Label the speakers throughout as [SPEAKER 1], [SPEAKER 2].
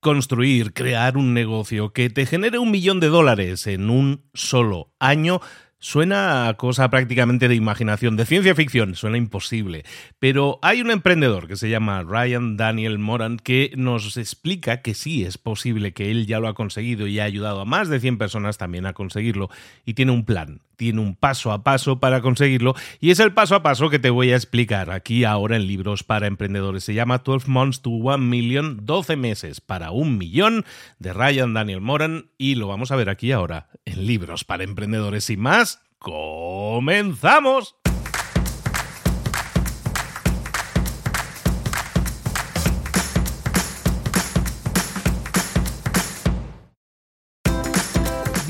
[SPEAKER 1] Construir, crear un negocio que te genere un millón de dólares en un solo año Suena a cosa prácticamente de imaginación, de ciencia ficción, suena imposible. Pero hay un emprendedor que se llama Ryan Daniel Moran que nos explica que sí es posible, que él ya lo ha conseguido y ha ayudado a más de 100 personas también a conseguirlo. Y tiene un plan, tiene un paso a paso para conseguirlo. Y es el paso a paso que te voy a explicar aquí ahora en Libros para Emprendedores. Se llama 12 Months to 1 Million, 12 meses para un millón de Ryan Daniel Moran. Y lo vamos a ver aquí ahora en Libros para Emprendedores y más ¡Comenzamos!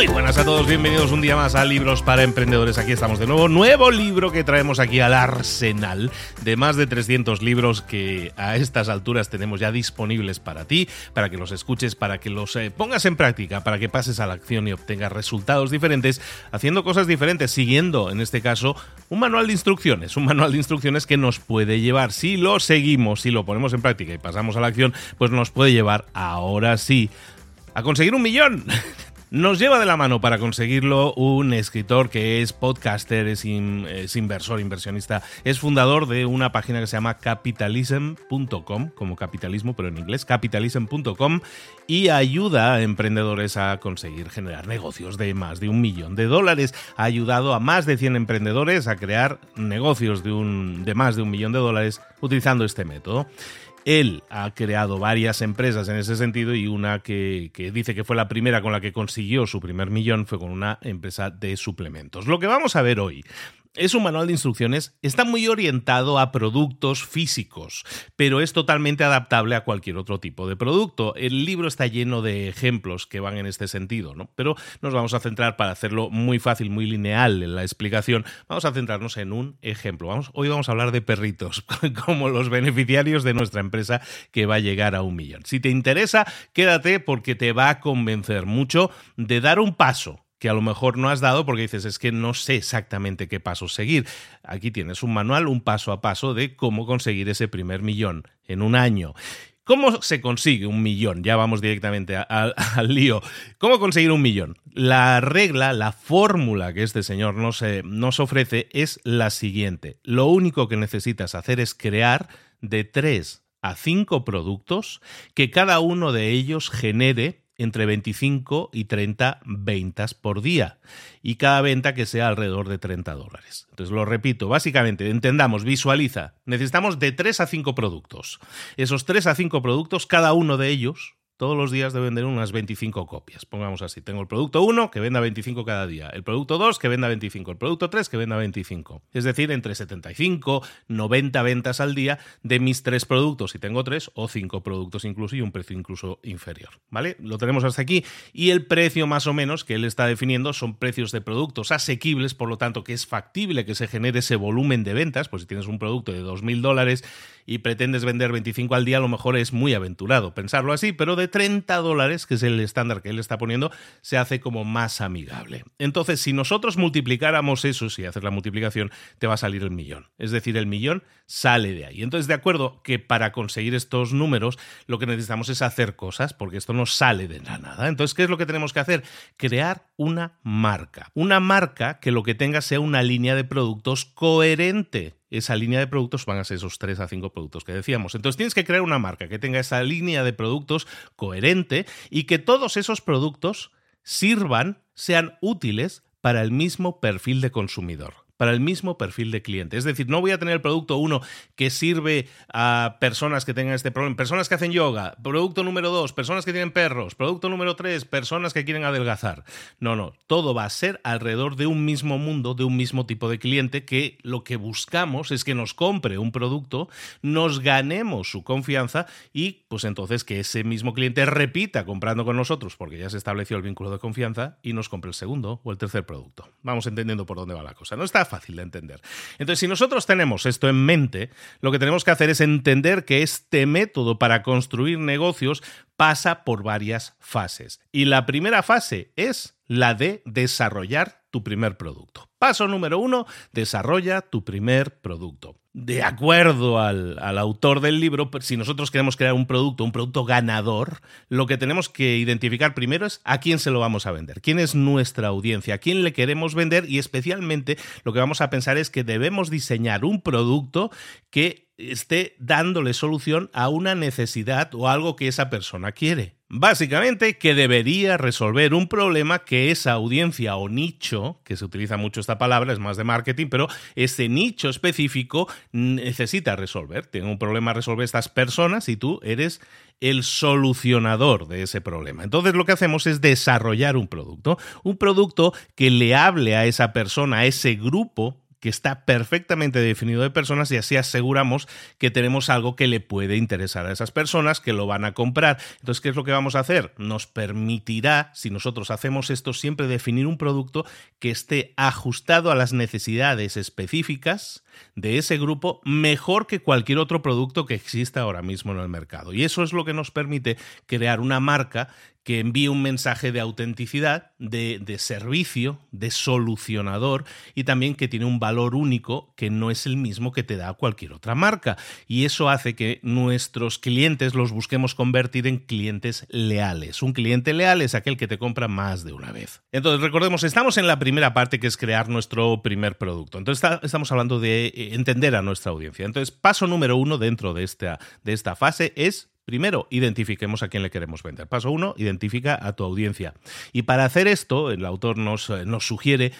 [SPEAKER 1] Muy buenas a todos, bienvenidos un día más a Libros para Emprendedores. Aquí estamos de nuevo. Nuevo libro que traemos aquí al arsenal de más de 300 libros que a estas alturas tenemos ya disponibles para ti, para que los escuches, para que los eh, pongas en práctica, para que pases a la acción y obtengas resultados diferentes, haciendo cosas diferentes, siguiendo, en este caso, un manual de instrucciones. Un manual de instrucciones que nos puede llevar, si lo seguimos, si lo ponemos en práctica y pasamos a la acción, pues nos puede llevar ahora sí a conseguir un millón. Nos lleva de la mano para conseguirlo un escritor que es podcaster, es, inversor, inversionista, es fundador de una página que se llama capitalism.com, como capitalismo, pero en inglés, capitalism.com, y ayuda a emprendedores a conseguir generar negocios de más de un millón de dólares. Ha ayudado a más de 100 emprendedores a crear negocios de, un, de más de un millón de dólares utilizando este método. Él ha creado varias empresas en ese sentido y una que, dice que fue la primera con la que consiguió su primer millón fue con una empresa de suplementos. Lo que vamos a ver hoy es un manual de instrucciones, está muy orientado a productos físicos, pero es totalmente adaptable a cualquier otro tipo de producto. El libro está lleno de ejemplos que van en este sentido, ¿no? Pero nos vamos a centrar para hacerlo muy fácil, muy lineal en la explicación. Vamos a centrarnos en un ejemplo. Vamos, hoy vamos a hablar de perritos, como los beneficiarios de nuestra empresa que va a llegar a un millón. Si te interesa, quédate porque te va a convencer mucho de dar un paso que a lo mejor no has dado porque dices, es que no sé exactamente qué pasos seguir. Aquí tienes un manual, un paso a paso de cómo conseguir ese primer millón en un año. ¿Cómo se consigue un millón? Ya vamos directamente al lío. ¿Cómo conseguir un millón? La regla, la fórmula que este señor nos, eh, nos ofrece es la siguiente. Lo único que necesitas hacer es crear de tres a cinco productos que cada uno de ellos genere entre 25 y 30 ventas por día y cada venta que sea alrededor de 30 dólares. Entonces lo repito, básicamente, entendamos, visualiza, necesitamos de 3 a 5 productos. Esos 3 a 5 productos, cada uno de ellos todos los días deben vender unas 25 copias. Pongamos así, tengo el producto 1 que venda 25 cada día, el producto 2 que venda 25, el producto 3 que venda 25. Es decir, entre 75, 90 ventas al día de mis tres productos, si tengo tres o cinco productos incluso y un precio incluso inferior. ¿Vale? Lo tenemos hasta aquí y el precio más o menos que él está definiendo son precios de productos asequibles, por lo tanto que es factible que se genere ese volumen de ventas, pues si tienes un producto de 2.000 dólares y pretendes vender 25 al día, a lo mejor es muy aventurado pensarlo así, pero de 30 dólares, que es el estándar que él está poniendo, se hace como más amigable. Entonces, si nosotros multiplicáramos eso, si haces la multiplicación, te va a salir el millón. Es decir, el millón sale de ahí. Entonces, de acuerdo que para conseguir estos números, lo que necesitamos es hacer cosas, porque esto no sale de la nada. Entonces, ¿qué es lo que tenemos que hacer? Crear una marca. Una marca que lo que tenga sea una línea de productos coherente esa línea de productos van a ser esos 3 a 5 productos que decíamos. Entonces tienes que crear una marca que tenga esa línea de productos coherente y que todos esos productos sirvan, sean útiles para el mismo perfil de consumidor para el mismo perfil de cliente. Es decir, no voy a tener el producto uno que sirve a personas que tengan este problema, personas que hacen yoga, producto número dos, personas que tienen perros, producto número tres, personas que quieren adelgazar. No, no, todo va a ser alrededor de un mismo mundo, de un mismo tipo de cliente que lo que buscamos es que nos compre un producto, nos ganemos su confianza y pues entonces que ese mismo cliente repita comprando con nosotros porque ya se estableció el vínculo de confianza y nos compre el segundo o el tercer producto. Vamos entendiendo por dónde va la cosa. No está fácil de entender. Entonces, si nosotros tenemos esto en mente, lo que tenemos que hacer es entender que este método para construir negocios pasa por varias fases. Y la primera fase es la de desarrollar tu primer producto. Paso número uno, desarrolla tu primer producto. De acuerdo al, autor del libro, si nosotros queremos crear un producto, un producto ganador, lo que tenemos que identificar primero es a quién se lo vamos a vender, quién es nuestra audiencia, a quién le queremos vender y especialmente lo que vamos a pensar es que debemos diseñar un producto que esté dándole solución a una necesidad o algo que esa persona quiere. Básicamente que debería resolver un problema que esa audiencia o nicho, que se utiliza mucho esta palabra, es más de marketing, pero ese nicho específico necesita resolver. Tiene un problema a resolver estas personas y tú eres el solucionador de ese problema. Entonces lo que hacemos es desarrollar un producto, un producto que le hable a esa persona, a ese grupo que está perfectamente definido de personas y así aseguramos que tenemos algo que le puede interesar a esas personas, que lo van a comprar. Entonces, ¿qué es lo que vamos a hacer? Nos permitirá, si nosotros hacemos esto, siempre definir un producto que esté ajustado a las necesidades específicas de ese grupo mejor que cualquier otro producto que exista ahora mismo en el mercado. Y eso es lo que nos permite crear una marca que envíe un mensaje de autenticidad, de, de, servicio, de solucionador y también que tiene un valor único que no es el mismo que te da cualquier otra marca. Y eso hace que nuestros clientes los busquemos convertir en clientes leales. Un cliente leal es aquel que te compra más de una vez. Entonces, recordemos, estamos en la primera parte que es crear nuestro primer producto. Entonces, estamos hablando de eh, entender a nuestra audiencia. Entonces, paso número uno dentro de esta, de esta fase es Primero, identifiquemos a quién le queremos vender. Paso uno, identifica a tu audiencia. Y para hacer esto, el autor nos, eh, nos sugiere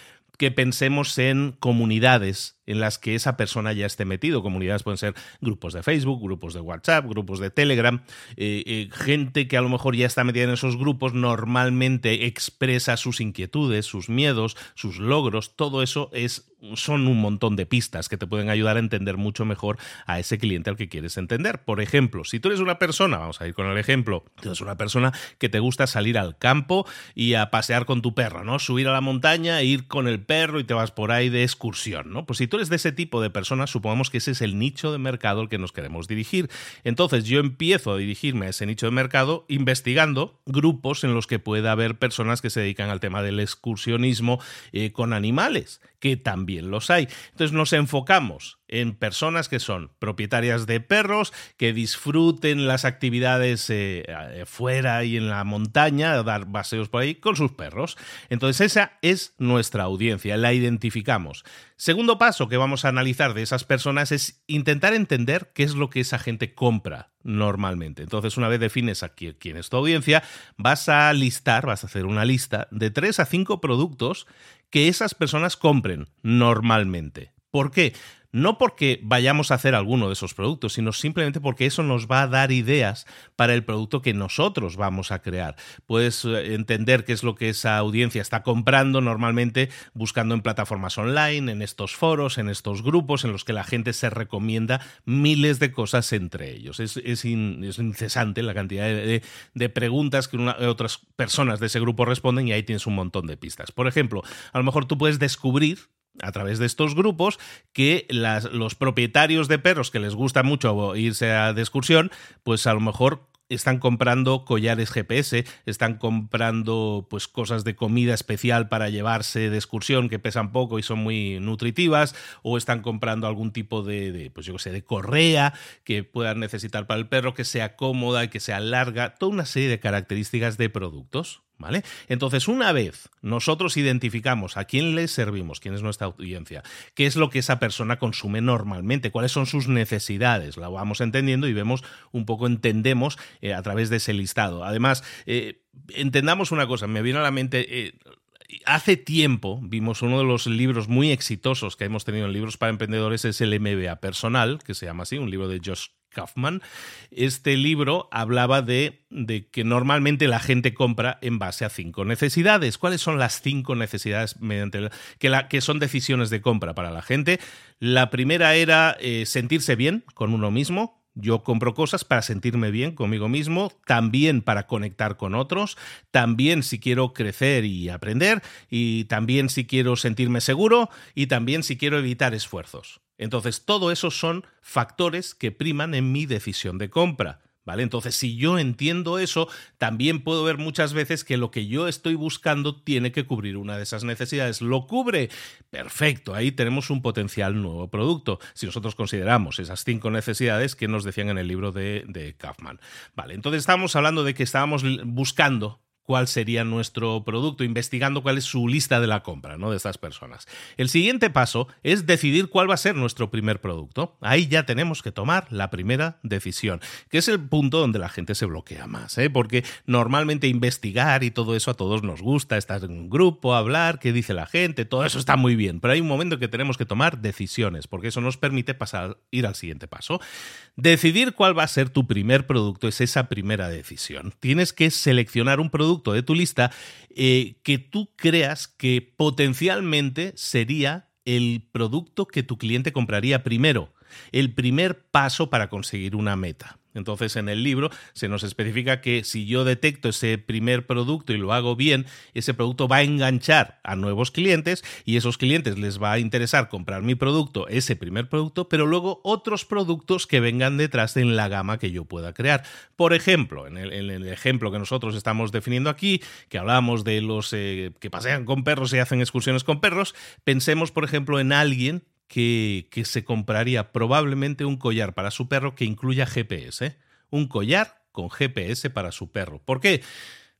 [SPEAKER 1] que pensemos en comunidades en las que esa persona ya esté metido. Comunidades pueden ser grupos de Facebook, grupos de WhatsApp, grupos de Telegram. Eh, eh, gente que a lo mejor ya está metida en esos grupos normalmente expresa sus inquietudes, sus miedos, sus logros. Todo eso es son un montón de pistas que te pueden ayudar a entender mucho mejor a ese cliente al que quieres entender. Por ejemplo, si tú eres una persona, vamos a ir con el ejemplo, tú eres una persona que te gusta salir al campo y a pasear con tu perro, ¿no? Subir a la montaña, ir con el perro y te vas por ahí de excursión, ¿no? Pues si tú eres de ese tipo de personas, supongamos que ese es el nicho de mercado al que nos queremos dirigir. Entonces yo empiezo a dirigirme a ese nicho de mercado investigando grupos en los que pueda haber personas que se dedican al tema del excursionismo eh, con animales, que también los hay. Entonces nos enfocamos en personas que son propietarias de perros, que disfruten las actividades eh, fuera y en la montaña, dar paseos por ahí con sus perros. Entonces esa es nuestra audiencia, la identificamos. Segundo paso que vamos a analizar de esas personas es intentar entender qué es lo que esa gente compra normalmente. Entonces, una vez defines aquí quién es tu audiencia, vas a listar, vas a hacer una lista de tres a cinco productos que esas personas compren normalmente. ¿Por qué? No porque vayamos a hacer alguno de esos productos, sino simplemente porque eso nos va a dar ideas para el producto que nosotros vamos a crear. Puedes eh, entender qué es lo que esa audiencia está comprando normalmente buscando en plataformas online, en estos foros, en estos grupos en los que la gente se recomienda miles de cosas entre ellos. Es, incesante la cantidad de, preguntas que otras personas de ese grupo responden y ahí tienes un montón de pistas. Por ejemplo, a lo mejor tú puedes descubrir a través de estos grupos que los propietarios de perros que les gusta mucho irse a de excursión, pues a lo mejor están comprando collares GPS, están comprando pues cosas de comida especial para llevarse de excursión que pesan poco y son muy nutritivas, o están comprando algún tipo de, pues yo sé, de correa que puedan necesitar para el perro, que sea cómoda y que sea larga, toda una serie de características de productos. Entonces, una vez nosotros identificamos a quién le servimos, quién es nuestra audiencia, qué es lo que esa persona consume normalmente, cuáles son sus necesidades, la vamos entendiendo y vemos un poco, entendemos eh, a través de ese listado. Además, eh, entendamos una cosa, me viene a la mente... Eh, hace tiempo vimos uno de los libros muy exitosos que hemos tenido en libros para emprendedores es el MBA personal, que se llama así, un libro de Josh Kaufman, este libro hablaba de, que normalmente la gente compra en base a cinco necesidades. ¿Cuáles son las cinco necesidades mediante que, la, que son decisiones de compra para la gente? La primera era eh, sentirse bien con uno mismo, yo compro cosas para sentirme bien conmigo mismo, también para conectar con otros, también si quiero crecer y aprender, y también si quiero sentirme seguro, y también si quiero evitar esfuerzos. Entonces, todo eso son factores que priman en mi decisión de compra. ¿Vale? Entonces, si yo entiendo eso, también puedo ver muchas veces que lo que yo estoy buscando tiene que cubrir una de esas necesidades. ¿Lo cubre? Perfecto, ahí tenemos un potencial nuevo producto. Si nosotros consideramos esas cinco necesidades que nos decían en el libro de, de Kaufman. Vale, entonces estamos hablando de que estábamos buscando cuál sería nuestro producto, investigando cuál es su lista de la compra, ¿no? De estas personas. El siguiente paso es decidir cuál va a ser nuestro primer producto. Ahí ya tenemos que tomar la primera decisión, que es el punto donde la gente se bloquea más, ¿eh? Porque normalmente investigar y todo eso a todos nos gusta, estar en un grupo, hablar, qué dice la gente, todo eso está muy bien, pero hay un momento que tenemos que tomar decisiones, porque eso nos permite pasar, ir al siguiente paso. Decidir cuál va a ser tu primer producto es esa primera decisión. Tienes que seleccionar un producto de tu lista eh, que tú creas que potencialmente sería el producto que tu cliente compraría primero, el primer paso para conseguir una meta. Entonces, en el libro se nos especifica que si yo detecto ese primer producto y lo hago bien, ese producto va a enganchar a nuevos clientes y esos clientes les va a interesar comprar mi producto, ese primer producto, pero luego otros productos que vengan detrás en la gama que yo pueda crear. Por ejemplo, en el, ejemplo que nosotros estamos definiendo aquí, que hablamos de los eh, que pasean con perros y hacen excursiones con perros, pensemos, por ejemplo, en alguien que, se compraría probablemente un collar para su perro que incluya GPS. Un collar con GPS para su perro. ¿Por qué?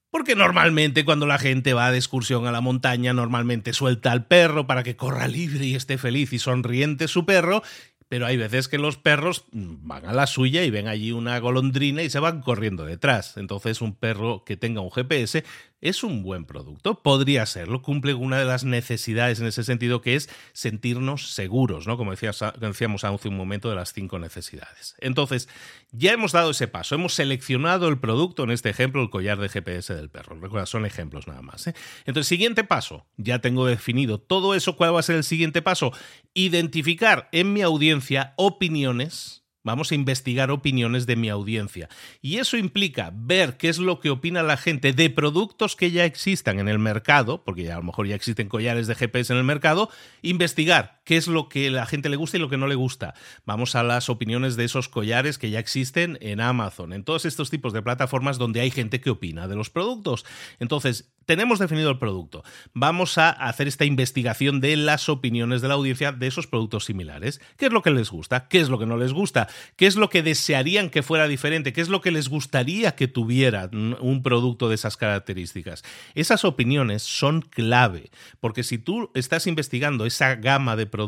[SPEAKER 1] Porque normalmente cuando la gente va de excursión a la montaña, normalmente suelta al perro para que corra libre y esté feliz y sonriente su perro, pero hay veces que los perros van a la suya y ven allí una golondrina y se van corriendo detrás. Entonces un perro que tenga un GPS es un buen producto, podría serlo, cumple una de las necesidades en ese sentido que es sentirnos seguros, ¿no? Como decíamos hace un momento de las cinco necesidades. Entonces, ya hemos dado ese paso, hemos seleccionado el producto, en este ejemplo, el collar de GPS del perro. Recuerda, son ejemplos nada más. ¿eh? Entonces, siguiente paso, ya tengo definido todo eso, ¿cuál va a ser el siguiente paso? Identificar en mi audiencia opiniones Vamos a investigar opiniones de mi audiencia. Y eso implica ver qué es lo que opina la gente de productos que ya existan en el mercado, porque a lo mejor ya existen collares de GPS en el mercado, investigar qué es lo que la gente le gusta y lo que no le gusta. Vamos a las opiniones de esos collares que ya existen en Amazon, en todos estos tipos de plataformas donde hay gente que opina de los productos. Entonces, tenemos definido el producto. Vamos a hacer esta investigación de las opiniones de la audiencia de esos productos similares. ¿Qué es lo que les gusta? ¿Qué es lo que no les gusta? ¿Qué es lo que desearían que fuera diferente? ¿Qué es lo que les gustaría que tuviera un producto de esas características? Esas opiniones son clave, porque si tú estás investigando esa gama de productos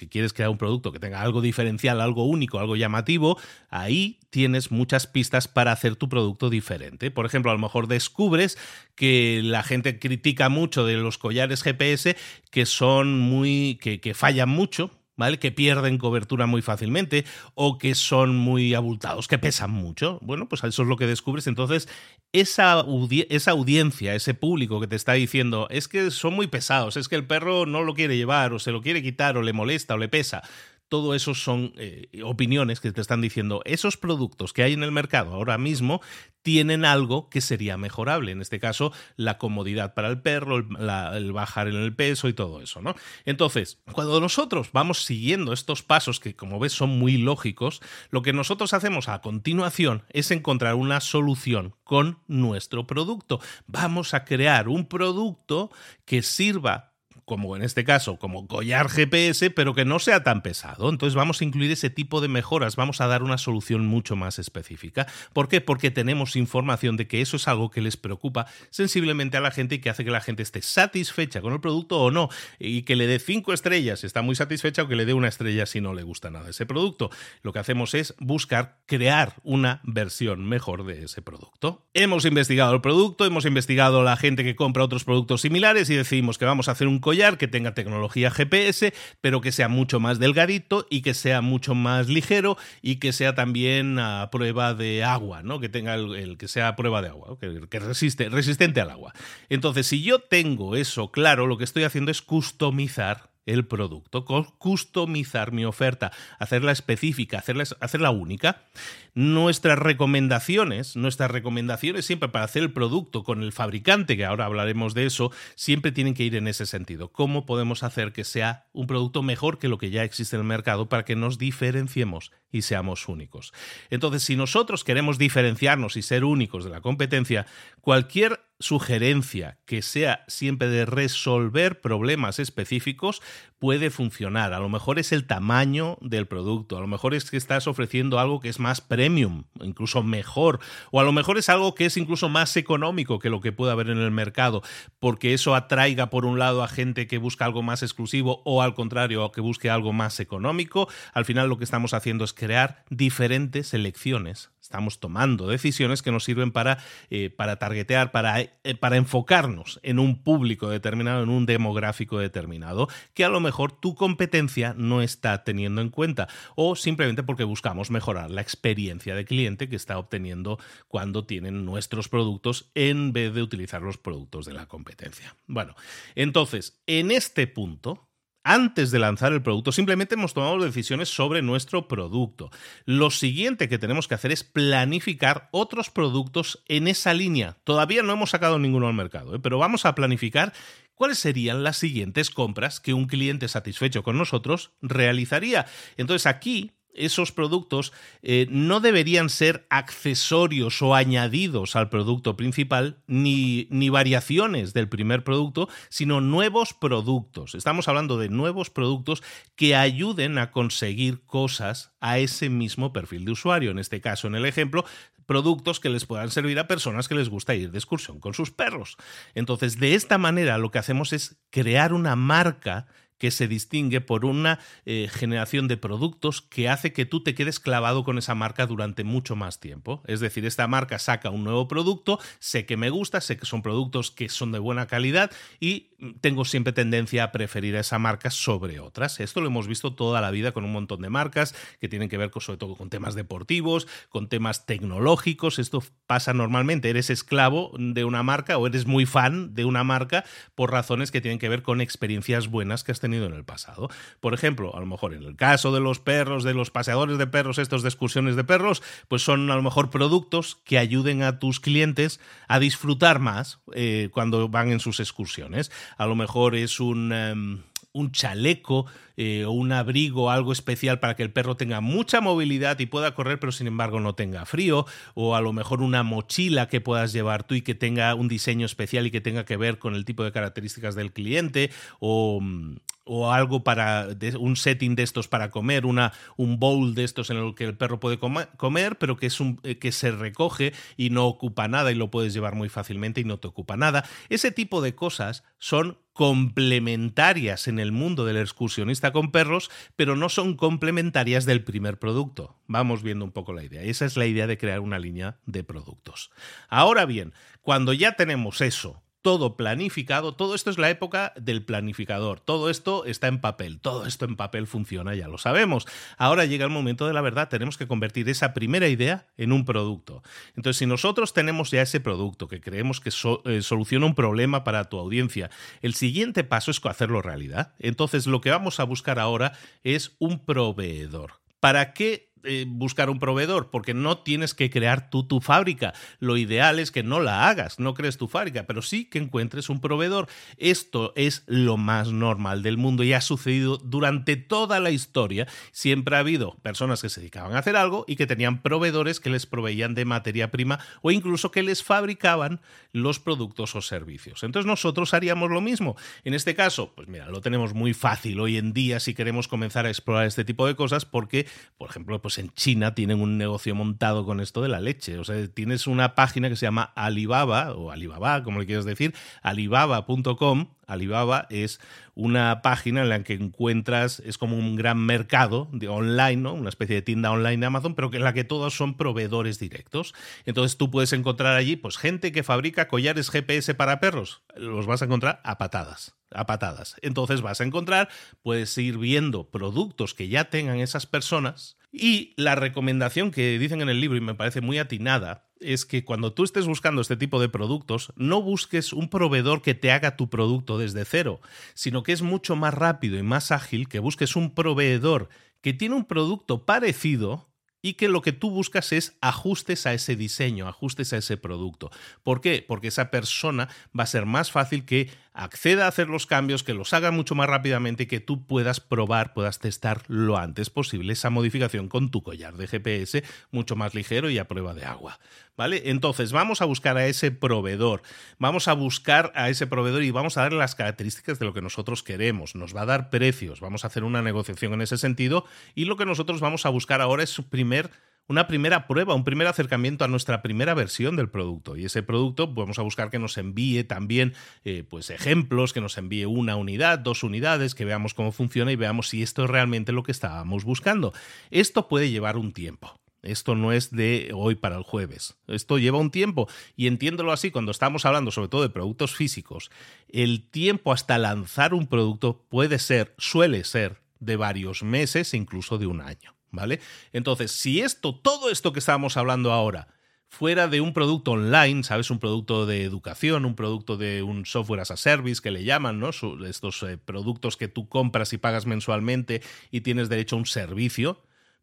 [SPEAKER 1] y quieres crear un producto que tenga algo diferencial, algo único, algo llamativo, ahí tienes muchas pistas para hacer tu producto diferente. Por ejemplo, a lo mejor descubres que la gente critica mucho de los collares GPS que son muy. que, que fallan mucho, Que pierden cobertura muy fácilmente o que son muy abultados, que pesan mucho. Bueno, pues eso es lo que descubres. Entonces, esa, esa audiencia, ese público que te está diciendo, es que son muy pesados, es que el perro no lo quiere llevar o se lo quiere quitar o le molesta o le pesa todo eso son eh, opiniones que te están diciendo, esos productos que hay en el mercado ahora mismo tienen algo que sería mejorable. En este caso, la comodidad para el perro, el, bajar en el peso y todo eso, ¿no? Entonces, cuando nosotros vamos siguiendo estos pasos, que como ves son muy lógicos, lo que nosotros hacemos a continuación es encontrar una solución con nuestro producto. Vamos a crear un producto que sirva como en este caso, como collar GPS, pero que no sea tan pesado. Entonces vamos a incluir ese tipo de mejoras, vamos a dar una solución mucho más específica. ¿Por qué? Porque tenemos información de que eso es algo que les preocupa sensiblemente a la gente y que hace que la gente esté satisfecha con el producto o no, y que le dé cinco estrellas si está muy satisfecha o que le dé una estrella si no le gusta nada ese producto. Lo que hacemos es buscar crear una versión mejor de ese producto. Hemos investigado el producto, hemos investigado la gente que compra otros productos similares y decidimos que vamos a hacer un collar que tenga tecnología GPS, pero que sea mucho más delgadito y que sea mucho más ligero y que sea también a prueba de agua, ¿no? Que tenga el, que sea a prueba de agua, que, que resiste, resistente al agua. Entonces, si yo tengo eso claro, lo que estoy haciendo es customizar el producto, customizar mi oferta, hacerla específica, hacerla, hacerla única. Nuestras recomendaciones, nuestras recomendaciones siempre para hacer el producto con el fabricante, que ahora hablaremos de eso, siempre tienen que ir en ese sentido. ¿Cómo podemos hacer que sea un producto mejor que lo que ya existe en el mercado para que nos diferenciemos y seamos únicos? Entonces, si nosotros queremos diferenciarnos y ser únicos de la competencia, cualquier sugerencia que sea siempre de resolver problemas específicos puede funcionar. A lo mejor es el tamaño del producto, a lo mejor es que estás ofreciendo algo que es más premium, incluso mejor, o a lo mejor es algo que es incluso más económico que lo que puede haber en el mercado, porque eso atraiga por un lado a gente que busca algo más exclusivo o al contrario, que busque algo más económico. Al final lo que estamos haciendo es crear diferentes selecciones Estamos tomando decisiones que nos sirven para, eh, para targetear, para, eh, para enfocarnos en un público determinado, en un demográfico determinado, que a lo mejor tu competencia no está teniendo en cuenta, o simplemente porque buscamos mejorar la experiencia de cliente que está obteniendo cuando tienen nuestros productos en vez de utilizar los productos de la competencia. Bueno, entonces, en este punto, antes de lanzar el producto, simplemente hemos tomado decisiones sobre nuestro producto. Lo siguiente que tenemos que hacer es planificar otros productos en esa línea. Todavía no hemos sacado ninguno al mercado, ¿eh? pero vamos a planificar cuáles serían las siguientes compras que un cliente satisfecho con nosotros realizaría. Entonces aquí esos productos eh, no deberían ser accesorios o añadidos al producto principal, ni, ni, variaciones del primer producto, sino nuevos productos. Estamos hablando de nuevos productos que ayuden a conseguir cosas a ese mismo perfil de usuario. En este caso, en el ejemplo, productos que les puedan servir a personas que les gusta ir de excursión con sus perros. Entonces, de esta manera lo que hacemos es crear una marca que se distingue por una eh, generación de productos que hace que tú te quedes clavado con esa marca durante mucho más tiempo. Es decir, esta marca saca un nuevo producto, sé que me gusta, sé que son productos que son de buena calidad y tengo siempre tendencia a preferir a esa marca sobre otras. Esto lo hemos visto toda la vida con un montón de marcas que tienen que ver con, sobre todo con temas deportivos, con temas tecnológicos. Esto pasa normalmente. Eres esclavo de una marca o eres muy fan de una marca por razones que tienen que ver con experiencias buenas que has tenido en el pasado. Por ejemplo, a lo mejor en el caso de los perros, de los paseadores de perros, estos de excursiones de perros, pues son a lo mejor productos que ayuden a tus clientes a disfrutar más eh, cuando van en sus excursiones. A lo mejor es un... Em, un chaleco eh, o un abrigo, algo especial para que el perro tenga mucha movilidad y pueda correr, pero sin embargo no tenga frío, o a lo mejor una mochila que puedas llevar tú y que tenga un diseño especial y que tenga que ver con el tipo de características del cliente, o, mm, o algo para un setting de estos para comer, una, un bowl de estos en el que el perro puede comer, pero que, es un, eh, que se recoge y no ocupa nada y lo puedes llevar muy fácilmente y no te ocupa nada. Ese tipo de cosas son complementarias en el mundo del excursionista con perros, pero no son complementarias del primer producto. Vamos viendo un poco la idea. Esa es la idea de crear una línea de productos. Ahora bien, cuando ya tenemos eso, todo planificado, todo esto es la época del planificador, todo esto está en papel, todo esto en papel funciona, ya lo sabemos. Ahora llega el momento de la verdad, tenemos que convertir esa primera idea en un producto. Entonces, si nosotros tenemos ya ese producto que creemos que eh, soluciona un problema para tu audiencia, el siguiente paso es hacerlo realidad. Entonces, lo que vamos a buscar ahora es un proveedor. ¿Para qué eh, buscar un proveedor, porque no tienes que crear tú tu fábrica. Lo ideal es que no la hagas, no crees tu fábrica, pero sí que encuentres un proveedor. Esto es lo más normal del mundo y ha sucedido durante toda la historia. Siempre ha habido personas que se dedicaban a hacer algo y que tenían proveedores que les proveían de materia prima o incluso que les fabricaban los productos o servicios. Entonces nosotros haríamos lo mismo. En este caso, pues mira, lo tenemos muy fácil hoy en día si queremos comenzar a explorar este tipo de cosas porque, por ejemplo, pues pues en China tienen un negocio montado con esto de la leche. O sea, tienes una página que se llama Alibaba, o Alibaba, como le quieres decir, alibaba.com. Alibaba es una página en la que encuentras, es como un gran mercado de online, ¿no? una especie de tienda online de Amazon, pero en la que todos son proveedores directos. Entonces tú puedes encontrar allí pues, gente que fabrica collares GPS para perros. Los vas a encontrar a patadas a patadas. Entonces vas a encontrar, puedes ir viendo productos que ya tengan esas personas y la recomendación que dicen en el libro, y me parece muy atinada, es que cuando tú estés buscando este tipo de productos, no busques un proveedor que te haga tu producto desde cero, sino que es mucho más rápido y más ágil que busques un proveedor que tiene un producto parecido y que lo que tú buscas es ajustes a ese diseño, ajustes a ese producto. ¿Por qué? Porque esa persona va a ser más fácil que acceda a hacer los cambios, que los haga mucho más rápidamente y que tú puedas probar, puedas testar lo antes posible esa modificación con tu collar de GPS mucho más ligero y a prueba de agua. ¿Vale? Entonces, vamos a buscar a ese proveedor, vamos a buscar a ese proveedor y vamos a darle las características de lo que nosotros queremos. Nos va a dar precios, vamos a hacer una negociación en ese sentido y lo que nosotros vamos a buscar ahora es su primer una primera prueba, un primer acercamiento a nuestra primera versión del producto. Y ese producto pues, vamos a buscar que nos envíe también eh, pues, ejemplos, que nos envíe una unidad, dos unidades, que veamos cómo funciona y veamos si esto es realmente lo que estábamos buscando. Esto puede llevar un tiempo. Esto no es de hoy para el jueves. Esto lleva un tiempo y entiéndolo así, cuando estamos hablando sobre todo de productos físicos, el tiempo hasta lanzar un producto puede ser, suele ser, de varios meses, incluso de un año. ¿Vale? Entonces, si esto, todo esto que estábamos hablando ahora, fuera de un producto online, ¿sabes? Un producto de educación, un producto de un software as a service que le llaman, ¿no? Estos eh, productos que tú compras y pagas mensualmente y tienes derecho a un servicio,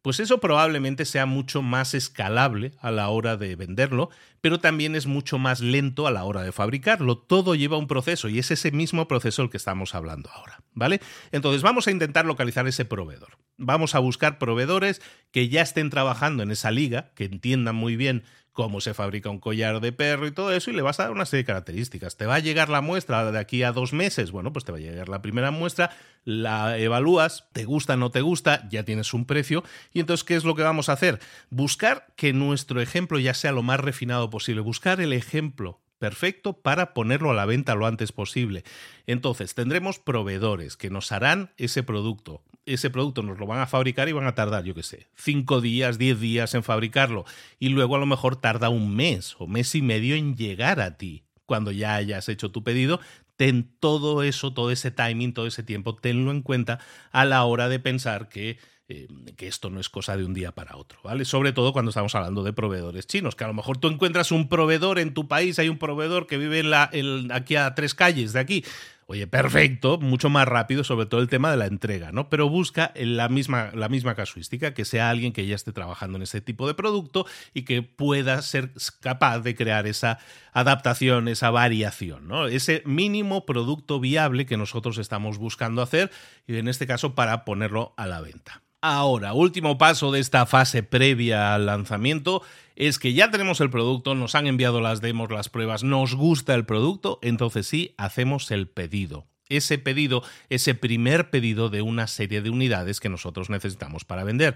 [SPEAKER 1] pues eso probablemente sea mucho más escalable a la hora de venderlo, pero también es mucho más lento a la hora de fabricarlo. Todo lleva un proceso y es ese mismo proceso el que estamos hablando ahora, ¿vale? Entonces vamos a intentar localizar ese proveedor. Vamos a buscar proveedores que ya estén trabajando en esa liga, que entiendan muy bien cómo se fabrica un collar de perro y todo eso, y le vas a dar una serie de características. ¿Te va a llegar la muestra de aquí a dos meses? Bueno, pues te va a llegar la primera muestra, la evalúas, te gusta, no te gusta, ya tienes un precio, y entonces, ¿qué es lo que vamos a hacer? Buscar que nuestro ejemplo ya sea lo más refinado posible, buscar el ejemplo perfecto para ponerlo a la venta lo antes posible. Entonces, tendremos proveedores que nos harán ese producto. Ese producto nos lo van a fabricar y van a tardar, yo qué sé, cinco días, diez días en fabricarlo. Y luego a lo mejor tarda un mes o mes y medio en llegar a ti. Cuando ya hayas hecho tu pedido, ten todo eso, todo ese timing, todo ese tiempo, tenlo en cuenta a la hora de pensar que eh, que esto no es cosa de un día para otro, ¿vale? Sobre todo cuando estamos hablando de proveedores chinos, que a lo mejor tú encuentras un proveedor en tu país, hay un proveedor que vive en la, aquí a tres calles de aquí. Oye, perfecto, mucho más rápido, sobre todo el tema de la entrega, ¿no? Pero busca la misma, la misma casuística, que sea alguien que ya esté trabajando en ese tipo de producto y que pueda ser capaz de crear esa adaptación, esa variación, ¿no? Ese mínimo producto viable que nosotros estamos buscando hacer y en este caso para ponerlo a la venta. Ahora, último paso de esta fase previa al lanzamiento es que ya tenemos el producto, nos han enviado las demos, las pruebas, nos gusta el producto, entonces sí, hacemos el pedido. Ese pedido, ese primer pedido de una serie de unidades que nosotros necesitamos para vender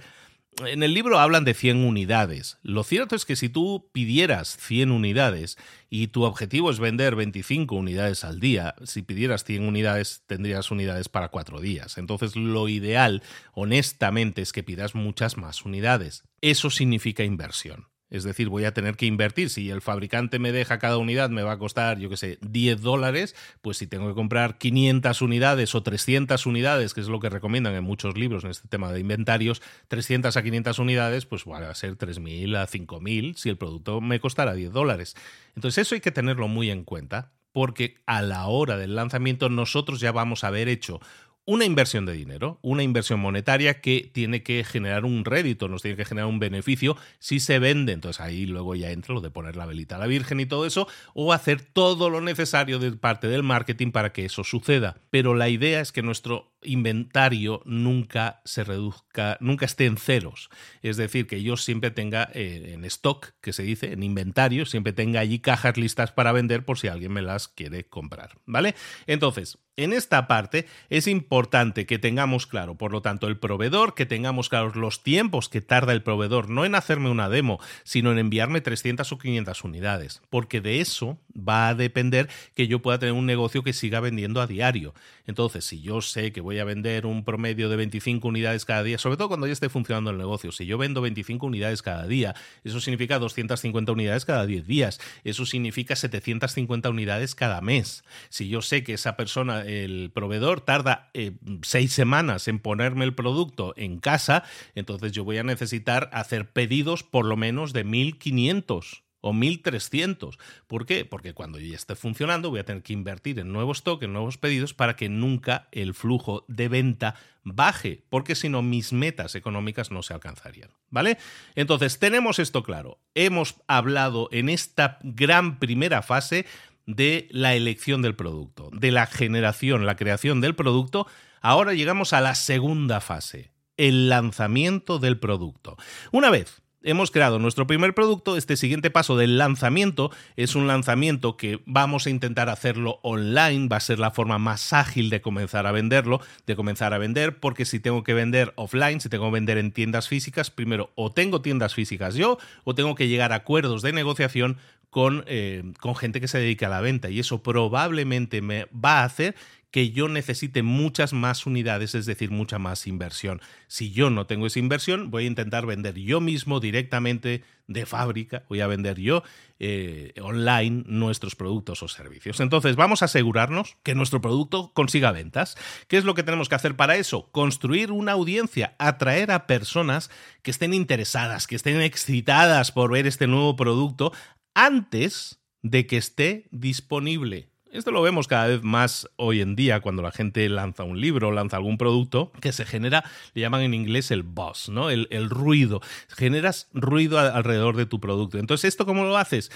[SPEAKER 1] en el libro hablan de 100 unidades. Lo cierto es que si tú pidieras 100 unidades y tu objetivo es vender 25 unidades al día, si pidieras 100 unidades tendrías unidades para cuatro días. Entonces lo ideal, honestamente, es que pidas muchas más unidades. Eso significa inversión. Es decir, voy a tener que invertir. Si el fabricante me deja cada unidad, me va a costar, yo qué sé, 10 dólares, pues si tengo que comprar 500 unidades o 300 unidades, que es lo que recomiendan en muchos libros en este tema de inventarios, 300 a 500 unidades, pues va a ser 3.000 a 5.000 si el producto me costara 10 dólares. Entonces eso hay que tenerlo muy en cuenta, porque a la hora del lanzamiento nosotros ya vamos a haber hecho una inversión de dinero, una inversión monetaria que tiene que generar un rédito, nos tiene que generar un beneficio si se vende. Entonces ahí luego ya entra lo de poner la velita a la Virgen y todo eso, o hacer todo lo necesario de parte del marketing para que eso suceda. Pero la idea es que nuestro inventario nunca se reduzca, nunca esté en ceros. Es decir, que yo siempre tenga eh, en stock, que se dice, en inventario, siempre tenga allí cajas listas para vender por si alguien me las quiere comprar. ¿Vale? Entonces, en esta parte es importante que tengamos claro, por lo tanto, el proveedor, que tengamos claros los tiempos que tarda el proveedor, no en hacerme una demo, sino en enviarme 300 o 500 unidades, porque de eso va a depender que yo pueda tener un negocio que siga vendiendo a diario. Entonces, si yo sé que voy a vender un promedio de 25 unidades cada día, sobre todo cuando ya esté funcionando el negocio, si yo vendo 25 unidades cada día, eso significa 250 unidades cada 10 días, eso significa 750 unidades cada mes. Si yo sé que esa persona, el proveedor, tarda eh, seis semanas en ponerme el producto en casa, entonces yo voy a necesitar hacer pedidos por lo menos de 1500 o 1300. ¿Por qué? Porque cuando ya esté funcionando voy a tener que invertir en nuevo stock, en nuevos pedidos, para que nunca el flujo de venta baje, porque si no mis metas económicas no se alcanzarían. ¿Vale? Entonces, tenemos esto claro. Hemos hablado en esta gran primera fase de la elección del producto, de la generación, la creación del producto. Ahora llegamos a la segunda fase, el lanzamiento del producto. Una vez hemos creado nuestro primer producto, este siguiente paso del lanzamiento es un lanzamiento que vamos a intentar hacerlo online, va a ser la forma más ágil de comenzar a venderlo, de comenzar a vender, porque si tengo que vender offline, si tengo que vender en tiendas físicas, primero o tengo tiendas físicas yo o tengo que llegar a acuerdos de negociación con, eh, con gente que se dedica a la venta y eso probablemente me va a hacer que yo necesite muchas más unidades, es decir, mucha más inversión. Si yo no tengo esa inversión, voy a intentar vender yo mismo directamente de fábrica, voy a vender yo eh, online nuestros productos o servicios. Entonces, vamos a asegurarnos que nuestro producto consiga ventas. ¿Qué es lo que tenemos que hacer para eso? Construir una audiencia, atraer a personas que estén interesadas, que estén excitadas por ver este nuevo producto antes de que esté disponible. Esto lo vemos cada vez más hoy en día cuando la gente lanza un libro, lanza algún producto, que se genera, le llaman en inglés el buzz, ¿no? El, el ruido. Generas ruido alrededor de tu producto. Entonces, ¿esto cómo lo haces?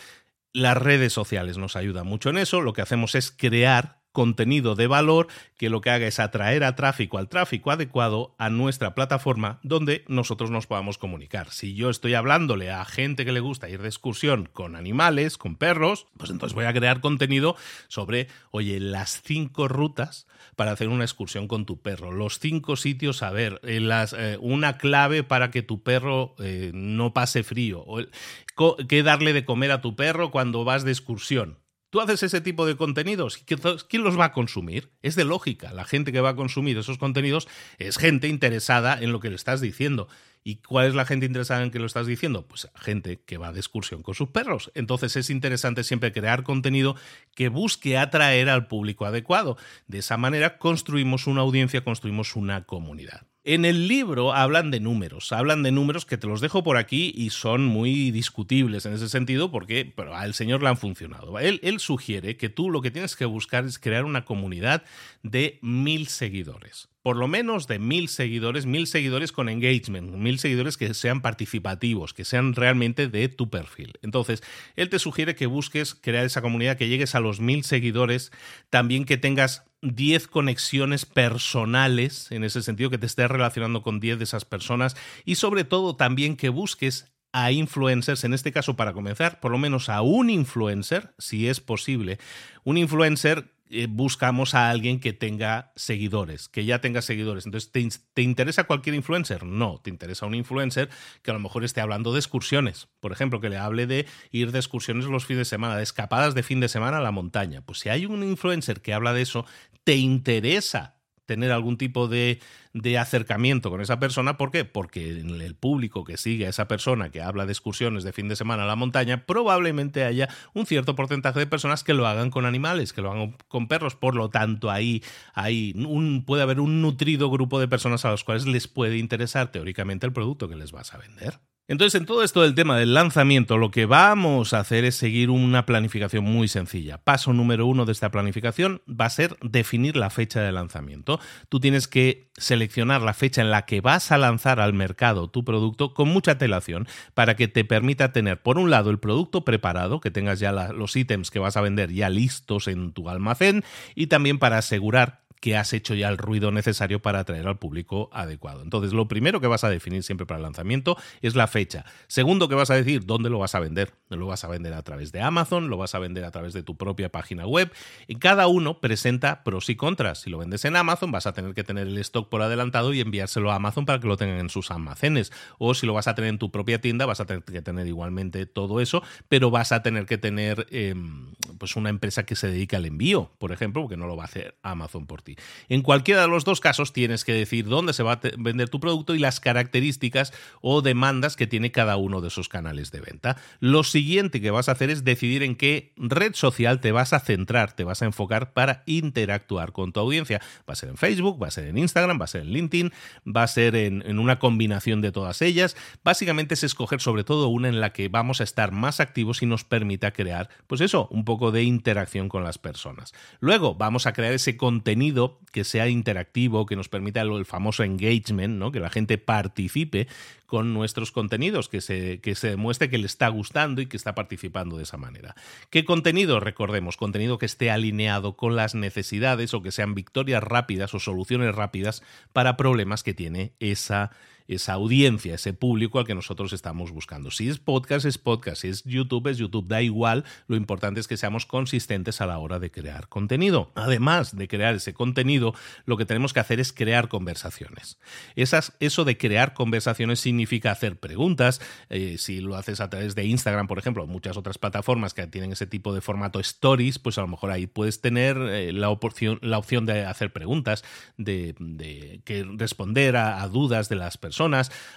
[SPEAKER 1] Las redes sociales nos ayudan mucho en eso. Lo que hacemos es crear contenido de valor que lo que haga es atraer a tráfico al tráfico adecuado a nuestra plataforma donde nosotros nos podamos comunicar. Si yo estoy hablándole a gente que le gusta ir de excursión con animales, con perros, pues entonces voy a crear contenido sobre, oye, las cinco rutas para hacer una excursión con tu perro, los cinco sitios a ver, eh, las, eh, una clave para que tu perro eh, no pase frío, o qué darle de comer a tu perro cuando vas de excursión Tú haces ese tipo de contenidos, ¿quién los va a consumir? Es de lógica, la gente que va a consumir esos contenidos es gente interesada en lo que le estás diciendo. ¿Y cuál es la gente interesada en que lo estás diciendo? Pues gente que va de excursión con sus perros. Entonces es interesante siempre crear contenido que busque atraer al público adecuado. De esa manera construimos una audiencia, construimos una comunidad. En el libro hablan de números, hablan de números que te los dejo por aquí y son muy discutibles en ese sentido porque pero al señor le han funcionado. Él, él sugiere que tú lo que tienes que buscar es crear una comunidad de mil seguidores por lo menos de mil seguidores, mil seguidores con engagement, mil seguidores que sean participativos, que sean realmente de tu perfil. Entonces, él te sugiere que busques crear esa comunidad, que llegues a los mil seguidores, también que tengas 10 conexiones personales, en ese sentido, que te estés relacionando con 10 de esas personas y sobre todo también que busques a influencers, en este caso para comenzar, por lo menos a un influencer, si es posible, un influencer eh, buscamos a alguien que tenga seguidores, que ya tenga seguidores. Entonces, ¿te, interesa cualquier influencer? No, te interesa un influencer que a lo mejor esté hablando de excursiones. Por ejemplo, que le hable de ir de excursiones los fines de semana, de escapadas de fin de semana a la montaña. Pues si hay un influencer que habla de eso, te interesa tener algún tipo de, de, acercamiento con esa persona. ¿Por qué? Porque el público que sigue a esa persona que habla de excursiones de fin de semana a la montaña, probablemente haya un cierto porcentaje de personas que lo hagan con animales, que lo hagan con perros. Por lo tanto, ahí, un, puede haber un nutrido grupo de personas a los cuales les puede interesar teóricamente el producto que les vas a vender. Entonces, en todo esto del tema del lanzamiento, lo que vamos a hacer es seguir una planificación muy sencilla. Paso número uno de esta planificación va a ser definir la fecha de lanzamiento. Tú tienes que seleccionar la fecha en la que vas a lanzar al mercado tu producto con mucha telación para que te permita tener, por un lado, el producto preparado, que tengas ya los ítems que vas a vender ya listos en tu almacén y también para asegurar que has hecho ya el ruido necesario para atraer al público adecuado. Entonces, lo primero que vas a definir siempre para el lanzamiento es la fecha. Segundo que vas a decir, ¿dónde lo vas a vender? Lo vas a vender a través de Amazon, lo vas a vender a través de tu propia página web. Y cada uno presenta pros y contras. Si lo vendes en Amazon, vas a tener que tener el stock por adelantado y enviárselo a Amazon para que lo tengan en sus almacenes. O si lo vas a tener en tu propia tienda, vas a tener que tener igualmente todo eso, pero vas a tener que tener em, pues una empresa que se dedique al envío, por ejemplo, porque no lo va a hacer Amazon por En cualquiera de los dos casos tienes que decir dónde se va a vender tu producto y las características o demandas que tiene cada uno de esos canales de venta. Lo siguiente que vas a hacer es decidir en qué red social te vas a centrar, te vas a enfocar para interactuar con tu audiencia. Va a ser en Facebook, va a ser en Instagram, va a ser en LinkedIn, va a ser en, en una combinación de todas ellas. Básicamente es escoger sobre todo una en la que vamos a estar más activos y nos permita crear, pues eso, un poco de interacción con las personas. Luego vamos a crear ese contenido que sea interactivo, que nos permita el, famoso engagement, que la gente participe con nuestros contenidos, que se, que se demuestre que le está gustando y que está participando de esa manera. ¿Qué contenido? Recordemos, contenido que esté alineado con las necesidades o que sean victorias rápidas o soluciones rápidas para problemas que tiene esa esa audiencia, ese público al que nosotros estamos buscando. Si es podcast, es podcast, si es YouTube, es YouTube, da igual, lo importante es que seamos consistentes a la hora de crear contenido. Además de crear ese contenido, lo que tenemos que hacer es crear conversaciones. Eso de crear conversaciones significa hacer preguntas, eh, si lo haces a través de Instagram, por ejemplo, muchas otras plataformas que tienen ese tipo de formato stories, pues a lo mejor ahí puedes tener eh, la, opción, la opción de hacer preguntas, de, que responder a dudas de las personas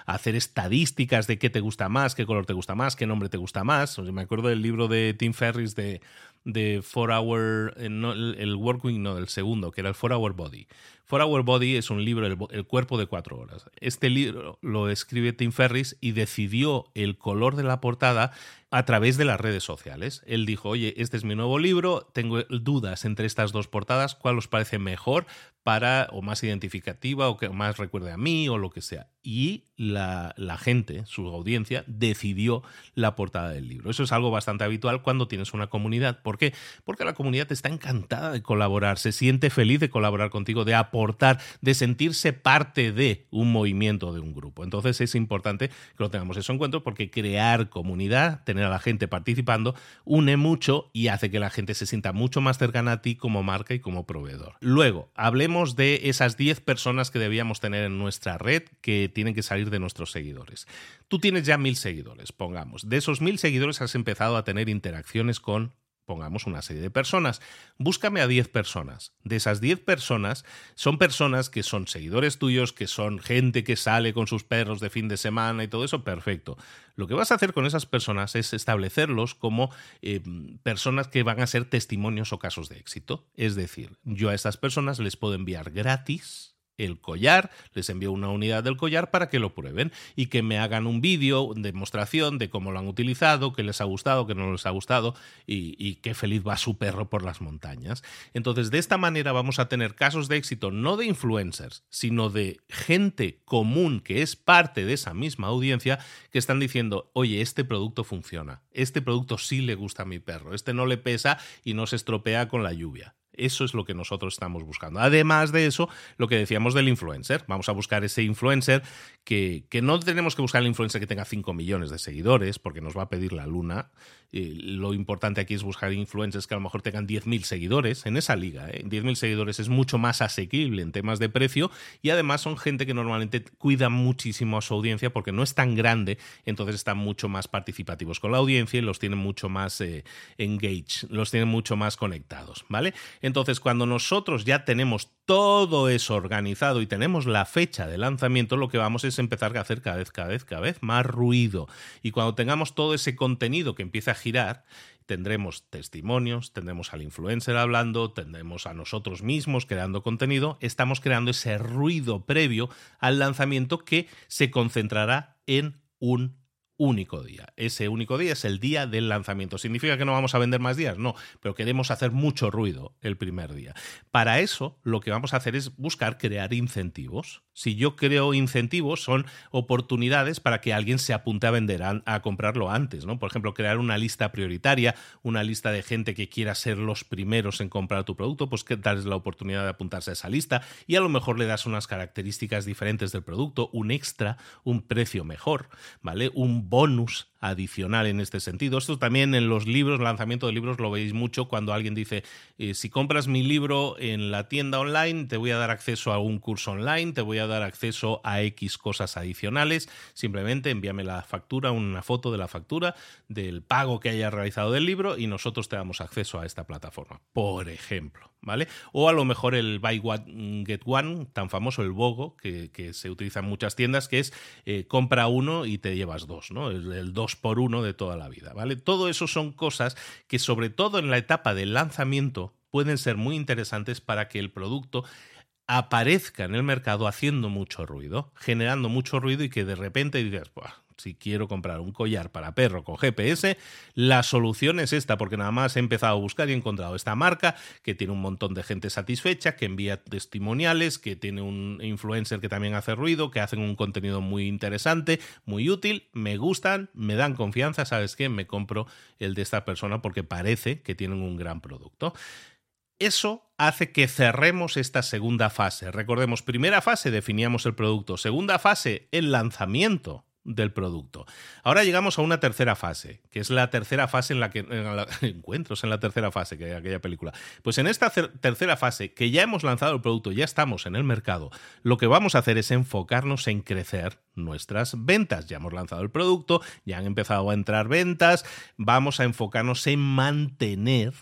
[SPEAKER 1] hacer estadísticas de qué te gusta más, qué color te gusta más, qué nombre te gusta más. me acuerdo del libro de Tim Ferris de, de Four Hour, eh, el, Working, no, del segundo, que era el Four Hour Body. Four Hour Body es un libro, el, cuerpo de cuatro horas. Este libro lo escribe Tim Ferris y decidió el color de la portada a través de las redes sociales. Él dijo, oye, este es mi nuevo libro, tengo dudas entre estas dos portadas, ¿cuál os parece mejor para, o más identificativa, o que más recuerde a mí, o lo que sea? Y la, gente, su audiencia, decidió la portada del libro. Eso es algo bastante habitual cuando tienes una comunidad. ¿Por qué? Porque la comunidad está encantada de colaborar, se siente feliz de colaborar contigo, de aportar, de sentirse parte de un movimiento, de un grupo. Entonces es importante que lo tengamos eso en cuenta porque crear comunidad, tener a la gente participando, une mucho y hace que la gente se sienta mucho más cercana a ti como marca y como proveedor. Luego, hablemos de esas 10 personas que debíamos tener en nuestra red que tienen que salir de nuestros seguidores. Tú tienes ya mil seguidores, pongamos. De esos mil seguidores has empezado a tener interacciones con pongamos una serie de personas. Búscame a 10 personas. De esas 10 personas, son personas que son seguidores tuyos, que son gente que sale con sus perros de fin de semana y todo eso, perfecto. Lo que vas a hacer con esas personas es establecerlos como eh, personas que van a ser testimonios o casos de éxito. Es decir, yo a estas personas les puedo enviar gratis el collar, les envío una unidad del collar para que lo prueben y que me hagan un vídeo, demostración de cómo lo han utilizado, qué les ha gustado, qué no les ha gustado y, y, qué feliz va su perro por las montañas. Entonces, de esta manera vamos a tener casos de éxito no de influencers, sino de gente común que es parte de esa misma audiencia que están diciendo, oye, este producto funciona, este producto sí le gusta a mi perro, este no le pesa y no se estropea con la lluvia. Eso es lo que nosotros estamos buscando. Además de eso, lo que decíamos del influencer. Vamos a buscar ese influencer que, que no tenemos que buscar el influencer que tenga 5 millones de seguidores, porque nos va a pedir la luna, lo importante aquí es buscar influencers que a lo mejor tengan 10.000 seguidores en esa liga. ¿eh? 10.000 seguidores es mucho más asequible en temas de precio y además son gente que normalmente cuida muchísimo a su audiencia porque no es tan grande, entonces están mucho más participativos con la audiencia y los tienen mucho más eh, engaged, los tienen mucho más conectados, ¿vale? Entonces, cuando nosotros ya tenemos todo eso organizado y tenemos la fecha de lanzamiento, lo que vamos es empezar a hacer cada vez, cada vez, cada vez más ruido. Y cuando tengamos todo ese contenido que empiece a girar, tendremos testimonios, tendremos al influencer hablando, tendremos a nosotros mismos creando contenido, estamos creando ese ruido previo al lanzamiento que se concentrará en un único día. Ese único día es el día del lanzamiento. ¿Significa que no vamos a vender más días? No, pero queremos hacer mucho ruido el primer día. Para eso lo que vamos a hacer es buscar crear incentivos. Si yo creo incentivos son oportunidades para que alguien se apunte a vender, a, comprarlo antes, ¿no? Por ejemplo, crear una lista prioritaria, una lista de gente que quiera ser los primeros en comprar tu producto, pues que darles la oportunidad de apuntarse a esa lista y a lo mejor le das unas características diferentes del producto, un extra, un precio mejor, ¿vale? Un bonus adicional en este sentido. Esto también en los libros, lanzamiento de libros, lo veis mucho cuando alguien dice, eh, si compras mi libro en la tienda online, te voy a dar acceso a un curso online, te voy a dar acceso a X cosas adicionales, simplemente envíame la factura, una foto de la factura, del pago que hayas realizado del libro y nosotros te damos acceso a esta plataforma, por ejemplo. ¿Vale? O a lo mejor el Buy One Get One, tan famoso, el BOGO, que, se utiliza en muchas tiendas, que es eh, compra uno y te llevas dos, ¿no? El, el dos por uno de toda la vida, ¿vale? Todo eso son cosas que sobre todo en la etapa del lanzamiento pueden ser muy interesantes para que el producto aparezca en el mercado haciendo mucho ruido, generando mucho ruido y que de repente digas, si quiero comprar un collar para perro con GPS, la solución es esta, porque nada más he empezado a buscar y he encontrado esta marca que tiene un montón de gente satisfecha, que envía testimoniales, que tiene un influencer que también hace ruido, que hacen un contenido muy interesante, muy útil, me gustan, me dan confianza, ¿sabes qué? Me compro el de esta persona porque parece que tienen un gran producto. Eso hace que cerremos esta segunda fase. Recordemos, primera fase definíamos el producto, segunda fase el lanzamiento del producto. Ahora llegamos a una tercera fase, que es la tercera fase en la que encuentros en la tercera fase que aquella película. Pues en esta tercera fase, que ya hemos lanzado el producto, ya estamos en el mercado, lo que vamos a hacer es enfocarnos en crecer nuestras ventas. Ya hemos lanzado el producto, ya han empezado a entrar ventas, vamos a enfocarnos en mantener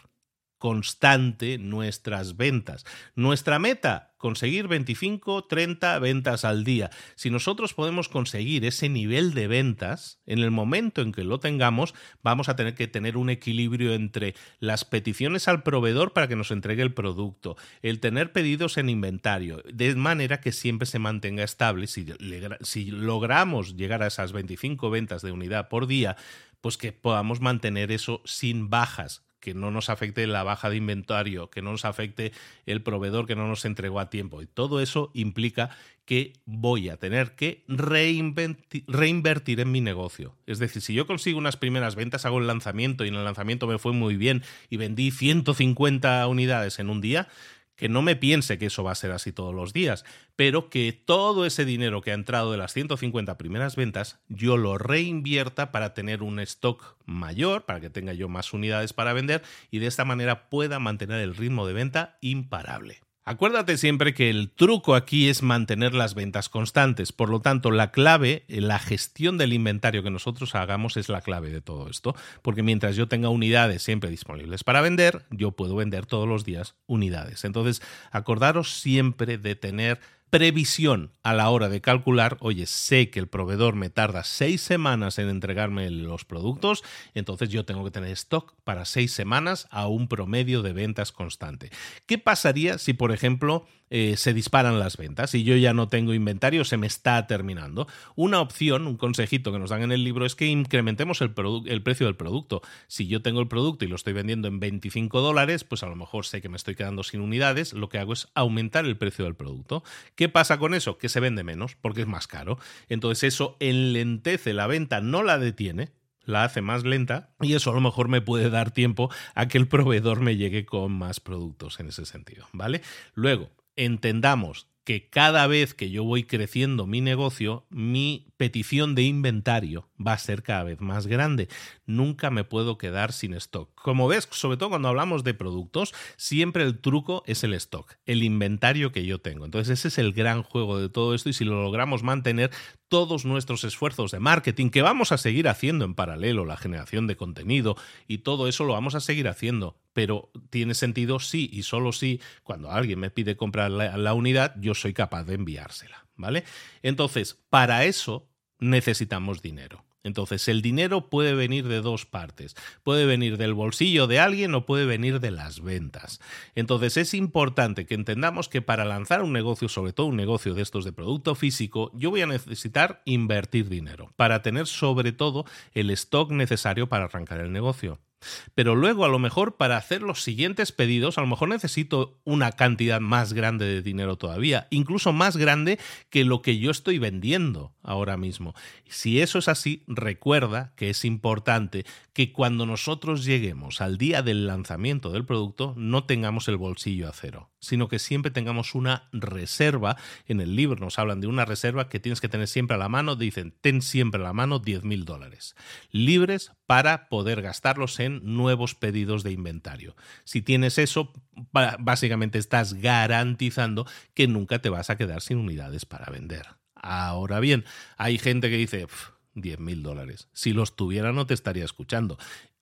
[SPEAKER 1] constante nuestras ventas. Nuestra meta, conseguir 25, 30 ventas al día. Si nosotros podemos conseguir ese nivel de ventas, en el momento en que lo tengamos, vamos a tener que tener un equilibrio entre las peticiones al proveedor para que nos entregue el producto, el tener pedidos en inventario, de manera que siempre se mantenga estable. Si, logramos llegar a esas 25 ventas de unidad por día, pues que podamos mantener eso sin bajas, que no nos afecte la baja de inventario, que no nos afecte el proveedor que no nos entregó a tiempo. Y todo eso implica que voy a tener que reinvertir en mi negocio. Es decir, si yo consigo unas primeras ventas, hago el lanzamiento y en el lanzamiento me fue muy bien y vendí 150 unidades en un día, que no me piense que eso va a ser así todos los días, pero que todo ese dinero que ha entrado de las 150 primeras ventas, yo lo reinvierta para tener un stock mayor, para que tenga yo más unidades para vender y de esta manera pueda mantener el ritmo de venta imparable. Acuérdate siempre que el truco aquí es mantener las ventas constantes. Por lo tanto, la clave, eh, la gestión del inventario que nosotros hagamos es la clave de todo esto. Porque mientras yo tenga unidades siempre disponibles para vender, yo puedo vender todos los días unidades. Entonces, acordaros siempre de tener previsión a la hora de calcular, oye, sé que el proveedor me tarda seis semanas en entregarme los productos, entonces yo tengo que tener stock para seis semanas a un promedio de ventas constante. ¿Qué pasaría si, por ejemplo, eh, se disparan las ventas y yo ya no tengo inventario, se me está terminando. Una opción, un consejito que nos dan en el libro es que incrementemos el, el precio del producto. Si yo tengo el producto y lo estoy vendiendo en 25 dólares, pues a lo mejor sé que me estoy quedando sin unidades, lo que hago es aumentar el precio del producto. ¿Qué pasa con eso? Que se vende menos porque es más caro. Entonces eso enlentece la venta, no la detiene, la hace más lenta y eso a lo mejor me puede dar tiempo a que el proveedor me llegue con más productos en ese sentido, ¿vale? Luego, entendamos que cada vez que yo voy creciendo mi negocio, mi petición de inventario va a ser cada vez más grande. Nunca me puedo quedar sin stock. Como ves, sobre todo cuando hablamos de productos, siempre el truco es el stock, el inventario que yo tengo. Entonces ese es el gran juego de todo esto y si lo logramos mantener, todos nuestros esfuerzos de marketing, que vamos a seguir haciendo en paralelo, la generación de contenido y todo eso lo vamos a seguir haciendo pero tiene sentido sí y solo si cuando alguien me pide comprar la, unidad, yo soy capaz de enviársela, ¿vale? Entonces, para eso necesitamos dinero. Entonces, el dinero puede venir de dos partes. Puede venir del bolsillo de alguien o puede venir de las ventas. Entonces, es importante que entendamos que para lanzar un negocio, sobre todo un negocio de estos de producto físico, yo voy a necesitar invertir dinero para tener sobre todo el stock necesario para arrancar el negocio. Pero luego, a lo mejor, para hacer los siguientes pedidos, a lo mejor necesito una cantidad más grande de dinero todavía, incluso más grande que lo que yo estoy vendiendo ahora mismo. Si eso es así, recuerda que es importante que cuando nosotros lleguemos al día del lanzamiento del producto, no tengamos el bolsillo a cero, sino que siempre tengamos una reserva. En el libro nos hablan de una reserva que tienes que tener siempre a la mano, dicen, ten siempre a la mano 10 mil dólares, libres para poder gastarlos en nuevos pedidos de inventario. Si tienes eso, básicamente estás garantizando que nunca te vas a quedar sin unidades para vender. Ahora bien, hay gente que dice, 10 mil dólares. Si los tuviera no te estaría escuchando.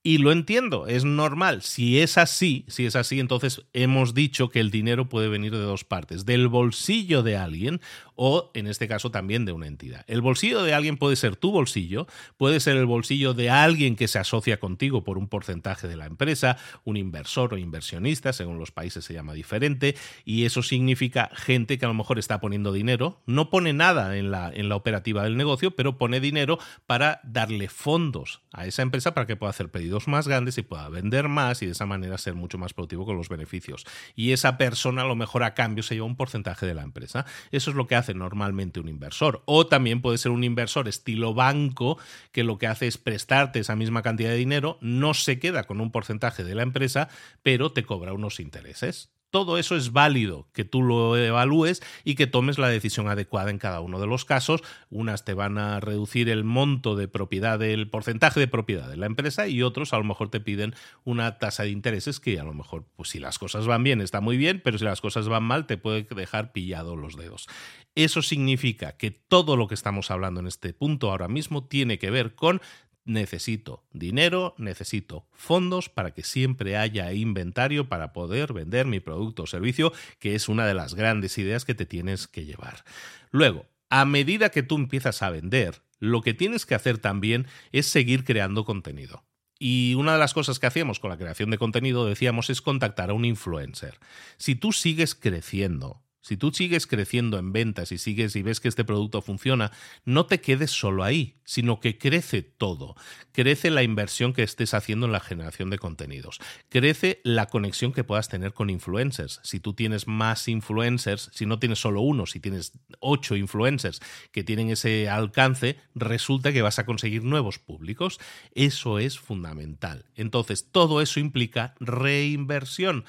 [SPEAKER 1] Y lo entiendo, es normal. Si es así, si es así, entonces hemos dicho que el dinero puede venir de dos partes, del bolsillo de alguien o en este caso también de una entidad. El bolsillo de alguien puede ser tu bolsillo, puede ser el bolsillo de alguien que se asocia contigo por un porcentaje de la empresa, un inversor o inversionista, según los países se llama diferente, y eso significa gente que a lo mejor está poniendo dinero, no pone nada en la, en la operativa del negocio, pero pone dinero para darle fondos a esa empresa para que pueda hacer pedidos más grandes y pueda vender más y de esa manera ser mucho más productivo con los beneficios. Y esa persona a lo mejor a cambio se lleva un porcentaje de la empresa. Eso es lo que hace normalmente un inversor. O también puede ser un inversor estilo banco que lo que hace es prestarte esa misma cantidad de dinero, no se queda con un porcentaje de la empresa, pero te cobra unos intereses todo eso es válido que tú lo evalúes y que tomes la decisión adecuada en cada uno de los casos. Unas te van a reducir el monto de propiedad del porcentaje de propiedad de la empresa y otros a lo mejor te piden una tasa de intereses que a lo mejor, pues si las cosas van bien, está muy bien, pero si las cosas van mal, te puede dejar pillado los dedos. Eso significa que todo lo que estamos hablando en este punto ahora mismo tiene que ver con necesito dinero, necesito fondos para que siempre haya inventario para poder vender mi producto o servicio, que es una de las grandes ideas que te tienes que llevar. Luego, a medida que tú empiezas a vender, lo que tienes que hacer también es seguir creando contenido. Y una de las cosas que hacíamos con la creación de contenido, decíamos, es contactar a un influencer. Si tú sigues creciendo, si tú sigues creciendo en ventas y sigues y ves que este producto funciona, no te quedes solo ahí, sino que crece todo. Crece la inversión que estés haciendo en la generación de contenidos. Crece la conexión que puedas tener con influencers. Si tú tienes más influencers, si no tienes solo uno, si tienes ocho influencers que tienen ese alcance, resulta que vas a conseguir nuevos públicos. Eso es fundamental. Entonces, todo eso implica reinversión.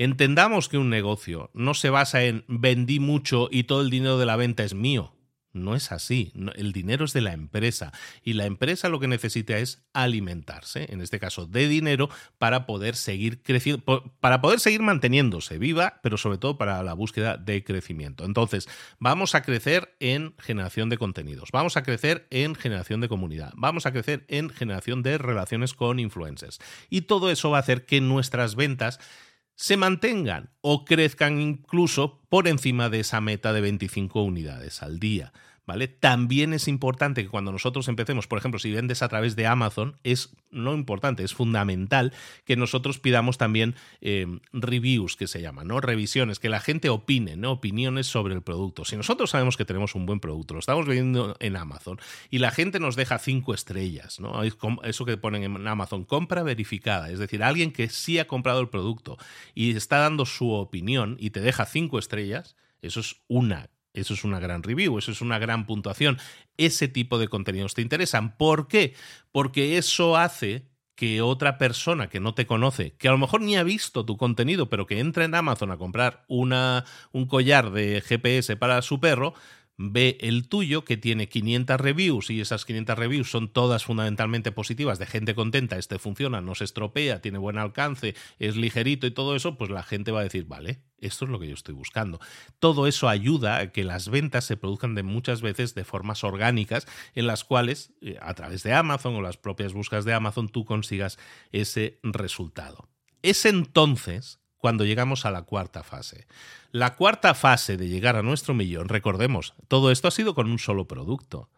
[SPEAKER 1] Entendamos que un negocio no se basa en vendí mucho y todo el dinero de la venta es mío. No es así. El dinero es de la empresa y la empresa lo que necesita es alimentarse, en este caso de dinero, para poder seguir creciendo, para poder seguir manteniéndose viva, pero sobre todo para la búsqueda de crecimiento. Entonces, vamos a crecer en generación de contenidos, vamos a crecer en generación de comunidad, vamos a crecer en generación de relaciones con influencers. Y todo eso va a hacer que nuestras ventas se mantengan o crezcan incluso por encima de esa meta de 25 unidades al día. También es importante que cuando nosotros empecemos, por ejemplo, si vendes a través de Amazon, es no importante, es fundamental que nosotros pidamos también eh, reviews, que se llaman, ¿no? Revisiones, que la gente opine, ¿no? Opiniones sobre el producto. Si nosotros sabemos que tenemos un buen producto, lo estamos vendiendo en Amazon y la gente nos deja cinco estrellas, ¿no? Eso que ponen en Amazon, compra verificada, es decir, alguien que sí ha comprado el producto y está dando su opinión y te deja cinco estrellas, eso es una eso es una gran review, eso es una gran puntuación. Ese tipo de contenidos te interesan. ¿Por qué? Porque eso hace que otra persona que no te conoce, que a lo mejor ni ha visto tu contenido, pero que entra en Amazon a comprar una, un collar de GPS para su perro, ve el tuyo que tiene 500 reviews y esas 500 reviews son todas fundamentalmente positivas, de gente contenta, este funciona, no se estropea, tiene buen alcance, es ligerito y todo eso, pues la gente va a decir, vale, esto es lo que yo estoy buscando. Todo eso ayuda a que las ventas se produzcan de muchas veces de formas orgánicas en las cuales eh, a través de Amazon o las propias búsquedas de Amazon tú consigas ese resultado. Es entonces cuando llegamos a la cuarta fase. La cuarta fase de llegar a nuestro millón, recordemos, todo esto ha sido con un solo producto.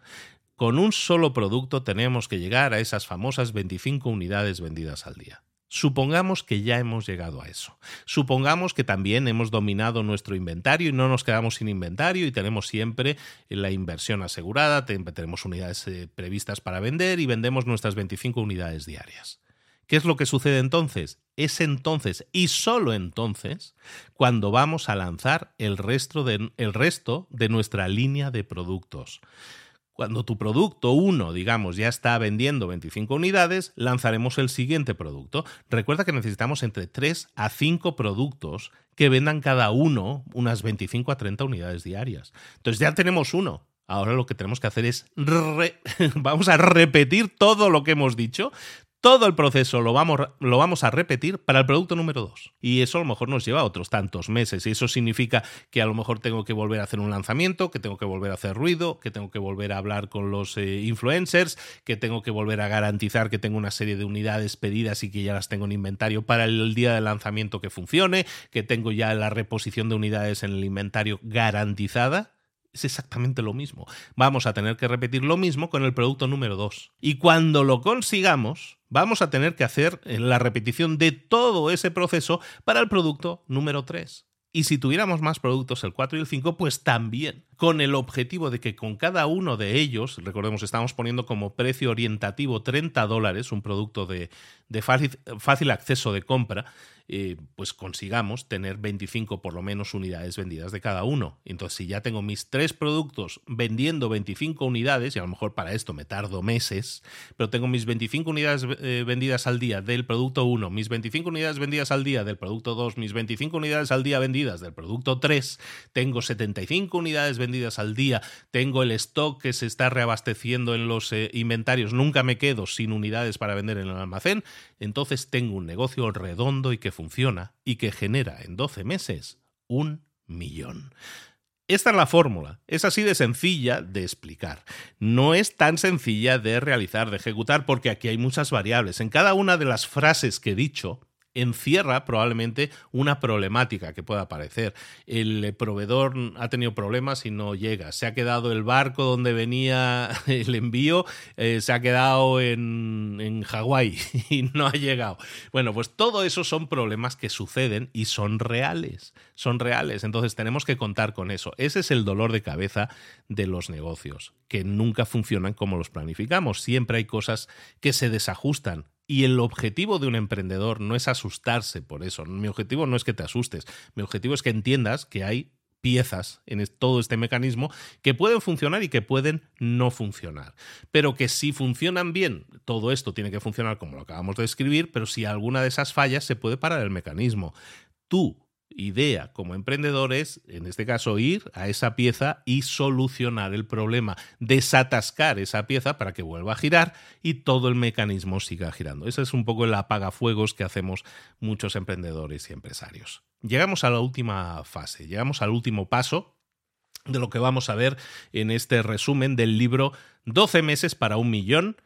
[SPEAKER 1] Con un solo producto tenemos que llegar a esas famosas 25 unidades vendidas al día. Supongamos que ya hemos llegado a eso. Supongamos que también hemos dominado nuestro inventario y no nos quedamos sin inventario y tenemos siempre la inversión asegurada, tenemos unidades eh, previstas para vender y vendemos nuestras 25 unidades diarias. ¿Qué es lo que sucede entonces? Es entonces y solo entonces cuando vamos a lanzar el resto de, nuestra línea de productos. Cuando tu producto 1, digamos, ya está vendiendo 25 unidades, lanzaremos el siguiente producto. Recuerda que necesitamos entre 3 a 5 productos que vendan cada uno unas 25 a 30 unidades diarias. Entonces ya tenemos uno. Ahora lo que tenemos que hacer es vamos a repetir todo lo que hemos dicho, todo el proceso lo vamos, lo vamos a repetir para el producto número 2. Y eso a lo mejor nos lleva otros tantos meses. Y eso significa que a lo mejor tengo que volver a hacer un lanzamiento, que tengo que volver a hacer ruido, que tengo que volver a hablar con los eh, influencers, que tengo que volver a garantizar que tengo una serie de unidades pedidas y que ya las tengo en inventario para el día de lanzamiento que funcione, que tengo ya la reposición de unidades en el inventario garantizada es exactamente lo mismo. Vamos a tener que repetir lo mismo con el producto número 2. Y cuando lo consigamos, vamos a tener que hacer la repetición de todo ese proceso para el producto número 3. Y si tuviéramos más productos, el 4 y el 5, pues también, con el objetivo de que con cada uno de ellos, recordemos, estamos poniendo como precio orientativo 30 dólares, un producto de, de fácil, fácil acceso de compra, eh, pues consigamos tener 25 por lo menos unidades vendidas de cada uno. Entonces, si ya tengo mis tres productos vendiendo 25 unidades, y a lo mejor para esto me tardo meses, pero tengo mis 25 unidades eh, vendidas al día del producto 1, mis 25 unidades vendidas al día del producto 2, mis 25 unidades al día vendidas del producto 3, tengo 75 unidades vendidas al día, tengo el stock que se está reabasteciendo en los eh, inventarios, nunca me quedo sin unidades para vender en el almacén, entonces tengo un negocio redondo y que funciona y que genera en 12 meses un millón. Esta es la fórmula, es así de sencilla de explicar. No es tan sencilla de realizar, de ejecutar, porque aquí hay muchas variables. En cada una de las frases que he dicho, encierra probablemente una problemática que pueda aparecer. El proveedor ha tenido problemas y no llega. Se ha quedado el barco donde venía el envío, eh, se ha quedado en, en Hawái y no ha llegado. Bueno, pues todo eso son problemas que suceden y son reales. Son reales. Entonces tenemos que contar con eso. Ese es el dolor de cabeza de los negocios, que nunca funcionan como los planificamos. Siempre hay cosas que se desajustan y el objetivo de un emprendedor no es asustarse por eso. Mi objetivo no es que te asustes. Mi objetivo es que entiendas que hay piezas en todo este mecanismo que pueden funcionar y que pueden no funcionar. Pero que si funcionan bien, todo esto tiene que funcionar como lo acabamos de describir, pero si alguna de esas fallas, se puede parar el mecanismo. Tú idea como emprendedor es, en este caso, ir a esa pieza y solucionar el problema, desatascar esa pieza para que vuelva a girar y todo el mecanismo siga girando. Ese es un poco el apagafuegos que hacemos muchos emprendedores y empresarios. Llegamos a la última fase, llegamos al último paso de lo que vamos a ver en este resumen del libro 12 meses para un millón.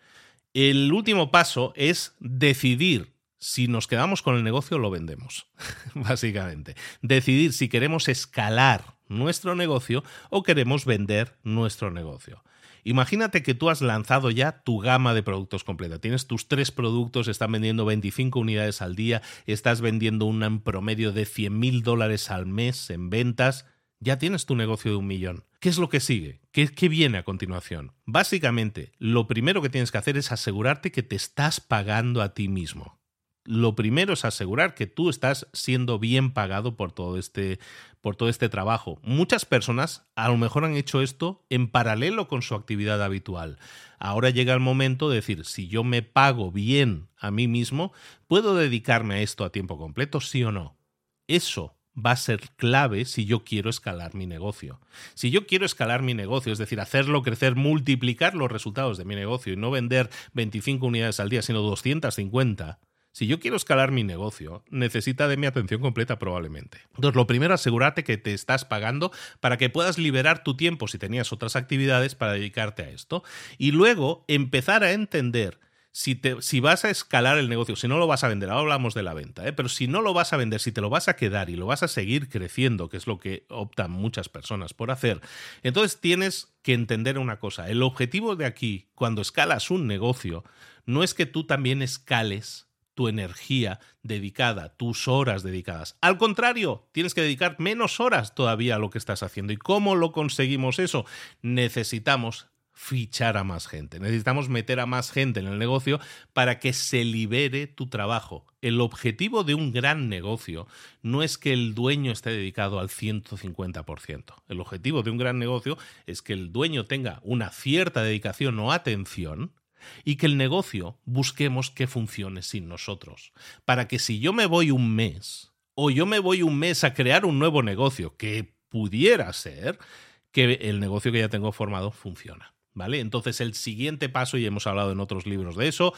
[SPEAKER 1] El último paso es decidir si nos quedamos con el negocio, lo vendemos, básicamente. Decidir si queremos escalar nuestro negocio o queremos vender nuestro negocio. Imagínate que tú has lanzado ya tu gama de productos completa. Tienes tus tres productos, están vendiendo 25 unidades al día, estás vendiendo un promedio de 100 mil dólares al mes en ventas. Ya tienes tu negocio de un millón. ¿Qué es lo que sigue? ¿Qué, ¿Qué, viene a continuación? Básicamente, lo primero que tienes que hacer es asegurarte que te estás pagando a ti mismo lo primero es asegurar que tú estás siendo bien pagado por todo este por todo este trabajo. Muchas personas a lo mejor han hecho esto en paralelo con su actividad habitual. Ahora llega el momento de decir, si yo me pago bien a mí mismo, ¿puedo dedicarme a esto a tiempo completo, sí o no? Eso va a ser clave si yo quiero escalar mi negocio. Si yo quiero escalar mi negocio, es decir, hacerlo crecer, multiplicar los resultados de mi negocio y no vender 25 unidades al día, sino 250, si yo quiero escalar mi negocio, necesita de mi atención completa probablemente. Entonces, lo primero, asegúrate que te estás pagando para que puedas liberar tu tiempo si tenías otras actividades para dedicarte a esto. Y luego, empezar a entender si, te, si vas a escalar el negocio, si no lo vas a vender, ahora hablamos de la venta, ¿eh? pero si no lo vas a vender, si te lo vas a quedar y lo vas a seguir creciendo, que es lo que optan muchas personas por hacer, entonces tienes que entender una cosa. El objetivo de aquí, cuando escalas un negocio, no es que tú también escales tu energía dedicada, tus horas dedicadas. Al contrario, tienes que dedicar menos horas todavía a lo que estás haciendo. ¿Y cómo lo conseguimos eso? Necesitamos fichar a más gente. Necesitamos meter a más gente en el negocio para que se libere tu trabajo. El objetivo de un gran negocio no es que el dueño esté dedicado al 150%. El objetivo de un gran negocio es que el dueño tenga una cierta dedicación o atención y que el negocio busquemos que funcione sin nosotros. Para que si yo me voy un mes o yo me voy un mes a crear un nuevo negocio que pudiera ser, que el negocio que ya tengo formado funciona. ¿Vale? Entonces el siguiente paso, y hemos hablado en otros libros de eso,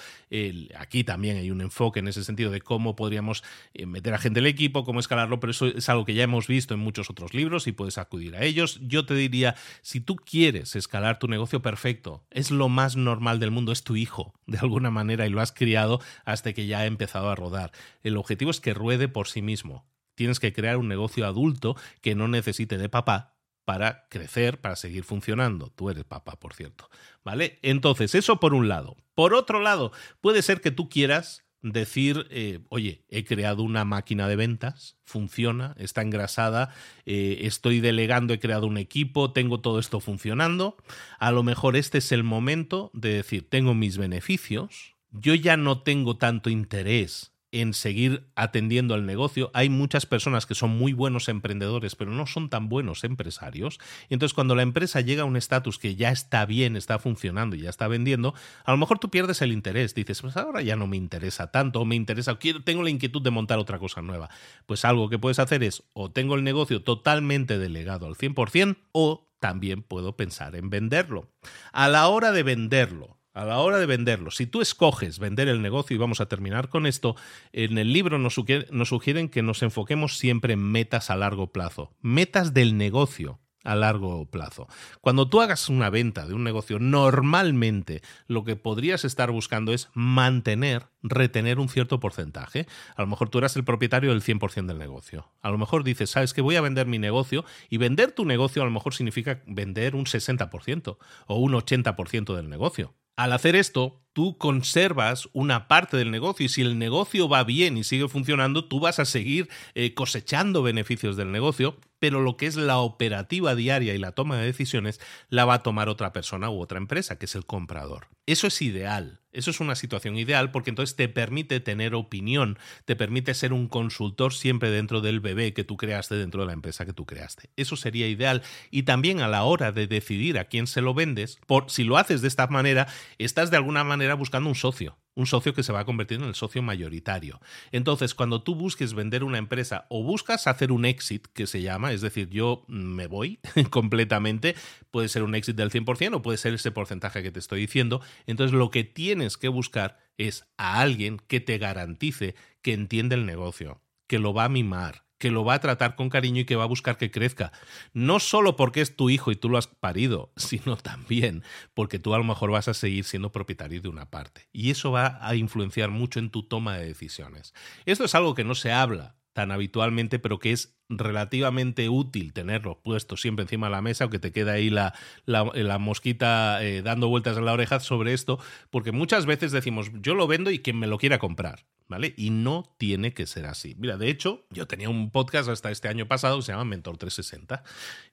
[SPEAKER 1] aquí también hay un enfoque en ese sentido de cómo podríamos eh, meter a gente el equipo, cómo escalarlo, pero eso es algo que ya hemos visto en muchos otros libros y puedes acudir a ellos. Yo te diría, si tú quieres escalar tu negocio perfecto, es lo más normal del mundo, es tu hijo, de alguna manera, y lo has criado hasta que ya ha empezado a rodar. El objetivo es que ruede por sí mismo. Tienes que crear un negocio adulto que no necesite de papá, para crecer, para seguir funcionando. Tú eres papá, por cierto. ¿Vale? Entonces, eso por un lado. Por otro lado, puede ser que tú quieras decir, eh, oye, he creado una máquina de ventas, funciona, está engrasada, eh, estoy delegando, he creado un equipo, tengo todo esto funcionando. A lo mejor este es el momento de decir, tengo mis beneficios, yo ya no tengo tanto interés en seguir atendiendo al negocio. Hay muchas personas que son muy buenos emprendedores, pero no son tan buenos empresarios. Y entonces, cuando la empresa llega a un estatus que ya está bien, está funcionando y ya está vendiendo, a lo mejor tú pierdes el interés. Dices, pues ahora ya no me interesa tanto, o me interesa, quiero, tengo la inquietud de montar otra cosa nueva. Pues algo que puedes hacer es, o tengo el negocio totalmente delegado al 100%, o también puedo pensar en venderlo. A la hora de venderlo, a la hora de venderlo, si tú escoges vender el negocio, y vamos a terminar con esto, en el libro nos, sugieren que nos enfoquemos siempre en metas a largo plazo, metas del negocio a largo plazo. Cuando tú hagas una venta de un negocio, normalmente lo que podrías estar buscando es mantener, retener un cierto porcentaje. A lo mejor tú eras el propietario del 100% del negocio. A lo mejor dices, sabes que voy a vender mi negocio y vender tu negocio a lo mejor significa vender un 60% o un 80% del negocio. Al hacer esto, tú conservas una parte del negocio y si el negocio va bien y sigue funcionando, tú vas a seguir eh, cosechando beneficios del negocio, pero lo que es la operativa diaria y la toma de decisiones la va a tomar otra persona u otra empresa, que es el comprador. Eso es ideal. Eso es una situación ideal porque entonces te permite tener opinión, te permite ser un consultor siempre dentro del bebé que tú creaste, dentro de la empresa que tú creaste. Eso sería ideal. Y también a la hora de decidir a quién se lo vendes, por si lo haces de esta manera, estás de alguna manera buscando un socio un socio que se va a convertir en el socio mayoritario. Entonces, cuando tú busques vender una empresa o buscas hacer un exit, que se llama, es decir, yo me voy completamente, puede ser un exit del 100% o puede ser ese porcentaje que te estoy diciendo, entonces lo que tienes que buscar es a alguien que te garantice que entiende el negocio, que lo va a mimar, que lo va a tratar con cariño y que va a buscar que crezca. No solo porque es tu hijo y tú lo has parido, sino también porque tú a lo mejor vas a seguir siendo propietario de una parte. Y eso va a influenciar mucho en tu toma de decisiones. Esto es algo que no se habla tan habitualmente, pero que es relativamente útil tenerlo puesto siempre encima de la mesa, aunque te queda ahí la, la, mosquita eh, dando vueltas en la oreja sobre esto, porque muchas veces decimos, yo lo vendo y quien me lo quiera comprar. ¿Vale? Y no tiene que ser así. Mira, de hecho, yo tenía un podcast hasta este año pasado que se llama Mentor 360,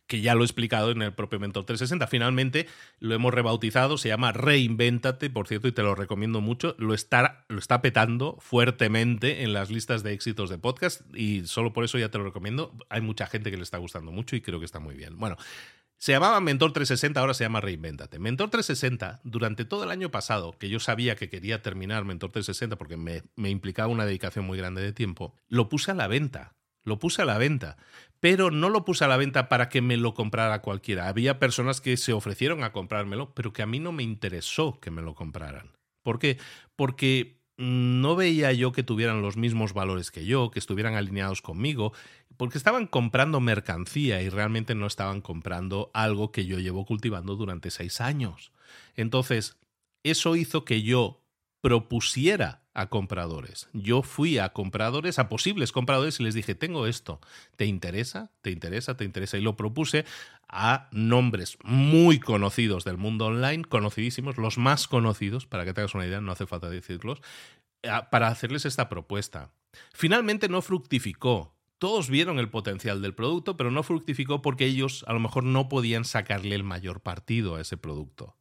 [SPEAKER 1] que ya lo he explicado en el propio Mentor 360. Finalmente lo hemos rebautizado, se llama Reinvéntate, por cierto, y te lo recomiendo mucho. Lo está, lo está petando fuertemente en las listas de éxitos de podcast y solo por eso ya te lo recomiendo. Hay mucha gente que le está gustando mucho y creo que está muy bien. Bueno, se llamaba Mentor 360, ahora se llama Reinvéntate. Mentor 360, durante todo el año pasado, que yo sabía que quería terminar Mentor 360 porque me, me, implicaba una dedicación muy grande de tiempo, lo puse a la venta. Lo puse a la venta. Pero no lo puse a la venta para que me lo comprara cualquiera. Había personas que se ofrecieron a comprármelo, pero que a mí no me interesó que me lo compraran. ¿Por qué? Porque no veía yo que tuvieran los mismos valores que yo, que estuvieran alineados conmigo, porque estaban comprando mercancía y realmente no estaban comprando algo que yo llevo cultivando durante seis años. Entonces, eso hizo que yo propusiera a compradores. Yo fui a compradores, a posibles compradores, y les dije, tengo esto, ¿te interesa? ¿Te interesa? ¿Te interesa? Y lo propuse a nombres muy conocidos del mundo online, conocidísimos, los más conocidos, para que te hagas una idea, no hace falta decirlos, para hacerles esta propuesta. Finalmente no fructificó. Todos vieron el potencial del producto, pero no fructificó porque ellos a lo mejor no podían sacarle el mayor partido a ese producto.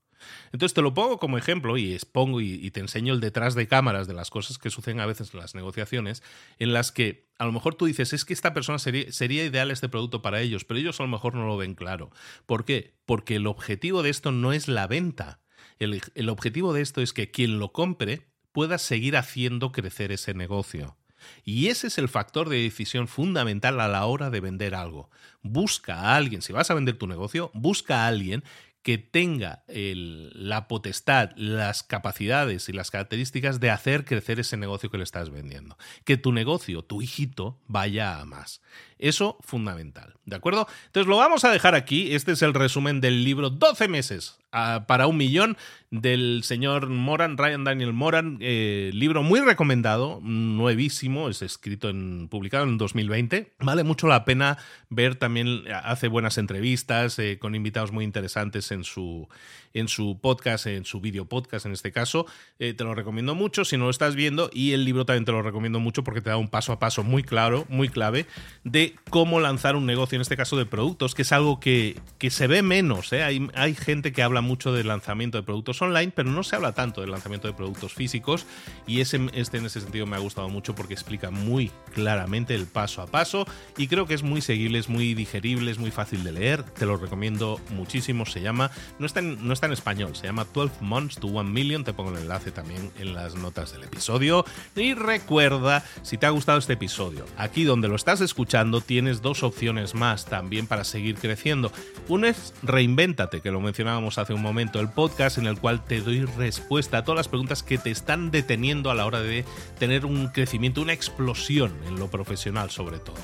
[SPEAKER 1] Entonces te lo pongo como ejemplo y expongo y, te enseño el detrás de cámaras de las cosas que suceden a veces en las negociaciones, en las que a lo mejor tú dices, es que esta persona sería, sería ideal este producto para ellos, pero ellos a lo mejor no lo ven claro. ¿Por qué? Porque el objetivo de esto no es la venta. el objetivo de esto es que quien lo compre pueda seguir haciendo crecer ese negocio. Y ese es el factor de decisión fundamental a la hora de vender algo. Busca a alguien, si vas a vender tu negocio, busca a alguien que tenga la potestad, las capacidades y las características de hacer crecer ese negocio que le estás vendiendo. Que tu negocio, tu hijito, vaya a más. Eso fundamental, ¿de acuerdo? Entonces lo vamos a dejar aquí. Este es el resumen del libro 12 meses para un millón del señor Moran, Ryan Daniel Moran, eh, libro muy recomendado, nuevísimo, es escrito en, publicado en 2020. Vale mucho la pena ver también, hace buenas entrevistas eh, con invitados muy interesantes en su, en su podcast, en su video podcast en este caso. Eh, te lo recomiendo mucho si no lo estás viendo y el libro también te lo recomiendo mucho porque te da un paso a paso muy claro, muy clave de cómo lanzar un negocio, en este caso de productos, que es algo que, que se ve menos. Hay, hay gente que habla mucho del lanzamiento de productos online, pero no se habla tanto del lanzamiento de productos físicos y ese, este en ese sentido me ha gustado mucho porque explica muy claramente el paso a paso y creo que es muy seguible, es muy digerible, es muy fácil de leer, te lo recomiendo muchísimo, se llama, no está no está en español, se llama 12 Months to 1 Million, te pongo el enlace también en las notas del episodio y recuerda, si te ha gustado este episodio, aquí donde lo estás escuchando tienes dos opciones más también para seguir creciendo. Una es Reinvéntate, que lo mencionábamos hace un momento, el podcast en el cual te doy respuesta a todas las preguntas que te están deteniendo a la hora de tener un crecimiento, una explosión en lo profesional sobre todo.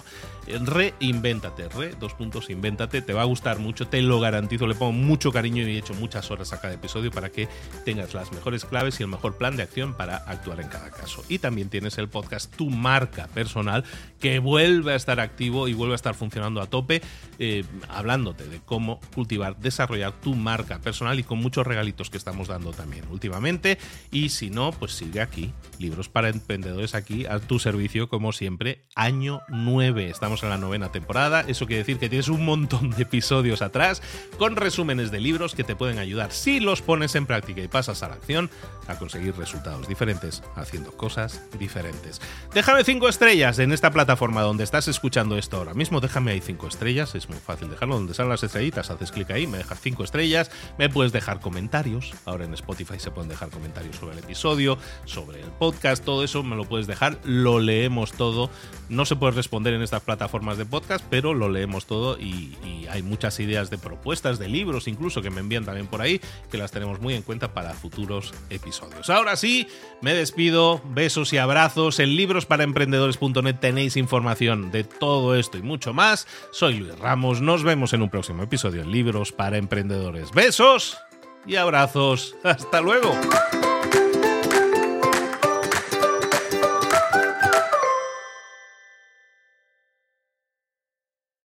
[SPEAKER 1] Reinvéntate, re, dos puntos, invéntate, te va a gustar mucho, te lo garantizo, le pongo mucho cariño y he hecho muchas horas a cada episodio para que tengas las mejores claves y el mejor plan de acción para actuar en cada caso. Y también tienes el podcast Tu Marca Personal, que vuelve a estar activo y vuelve a estar funcionando a tope, eh, hablándote de cómo cultivar, desarrollar tu marca personal y con muchos regalitos que estamos dando también últimamente. Y si no, pues sigue aquí, libros para emprendedores aquí a tu servicio, como siempre, año 9. Estamos en la novena temporada. Eso quiere decir que tienes un montón de episodios atrás con resúmenes de libros que te pueden ayudar si los pones en práctica y pasas a la acción a conseguir resultados diferentes haciendo cosas diferentes. Déjame cinco estrellas en esta plataforma donde estás escuchando esto ahora mismo. Déjame ahí cinco estrellas. Es muy fácil dejarlo donde salen las estrellitas. Haces clic ahí, me dejas cinco estrellas. Me puedes dejar comentarios. Ahora en Spotify se pueden dejar comentarios sobre el episodio, sobre el podcast, todo eso me lo puedes dejar. Lo leemos todo. No se puede responder en estas plataformas plataformas de podcast, pero lo leemos todo y, hay muchas ideas de propuestas, de libros incluso que me envían también por ahí, que las tenemos muy en cuenta para futuros episodios. Ahora sí, me despido, besos y abrazos. En librosparaemprendedores.net tenéis información de todo esto y mucho más. Soy Luis Ramos, nos vemos en un próximo episodio en Libros para Emprendedores. Besos y abrazos. Hasta luego.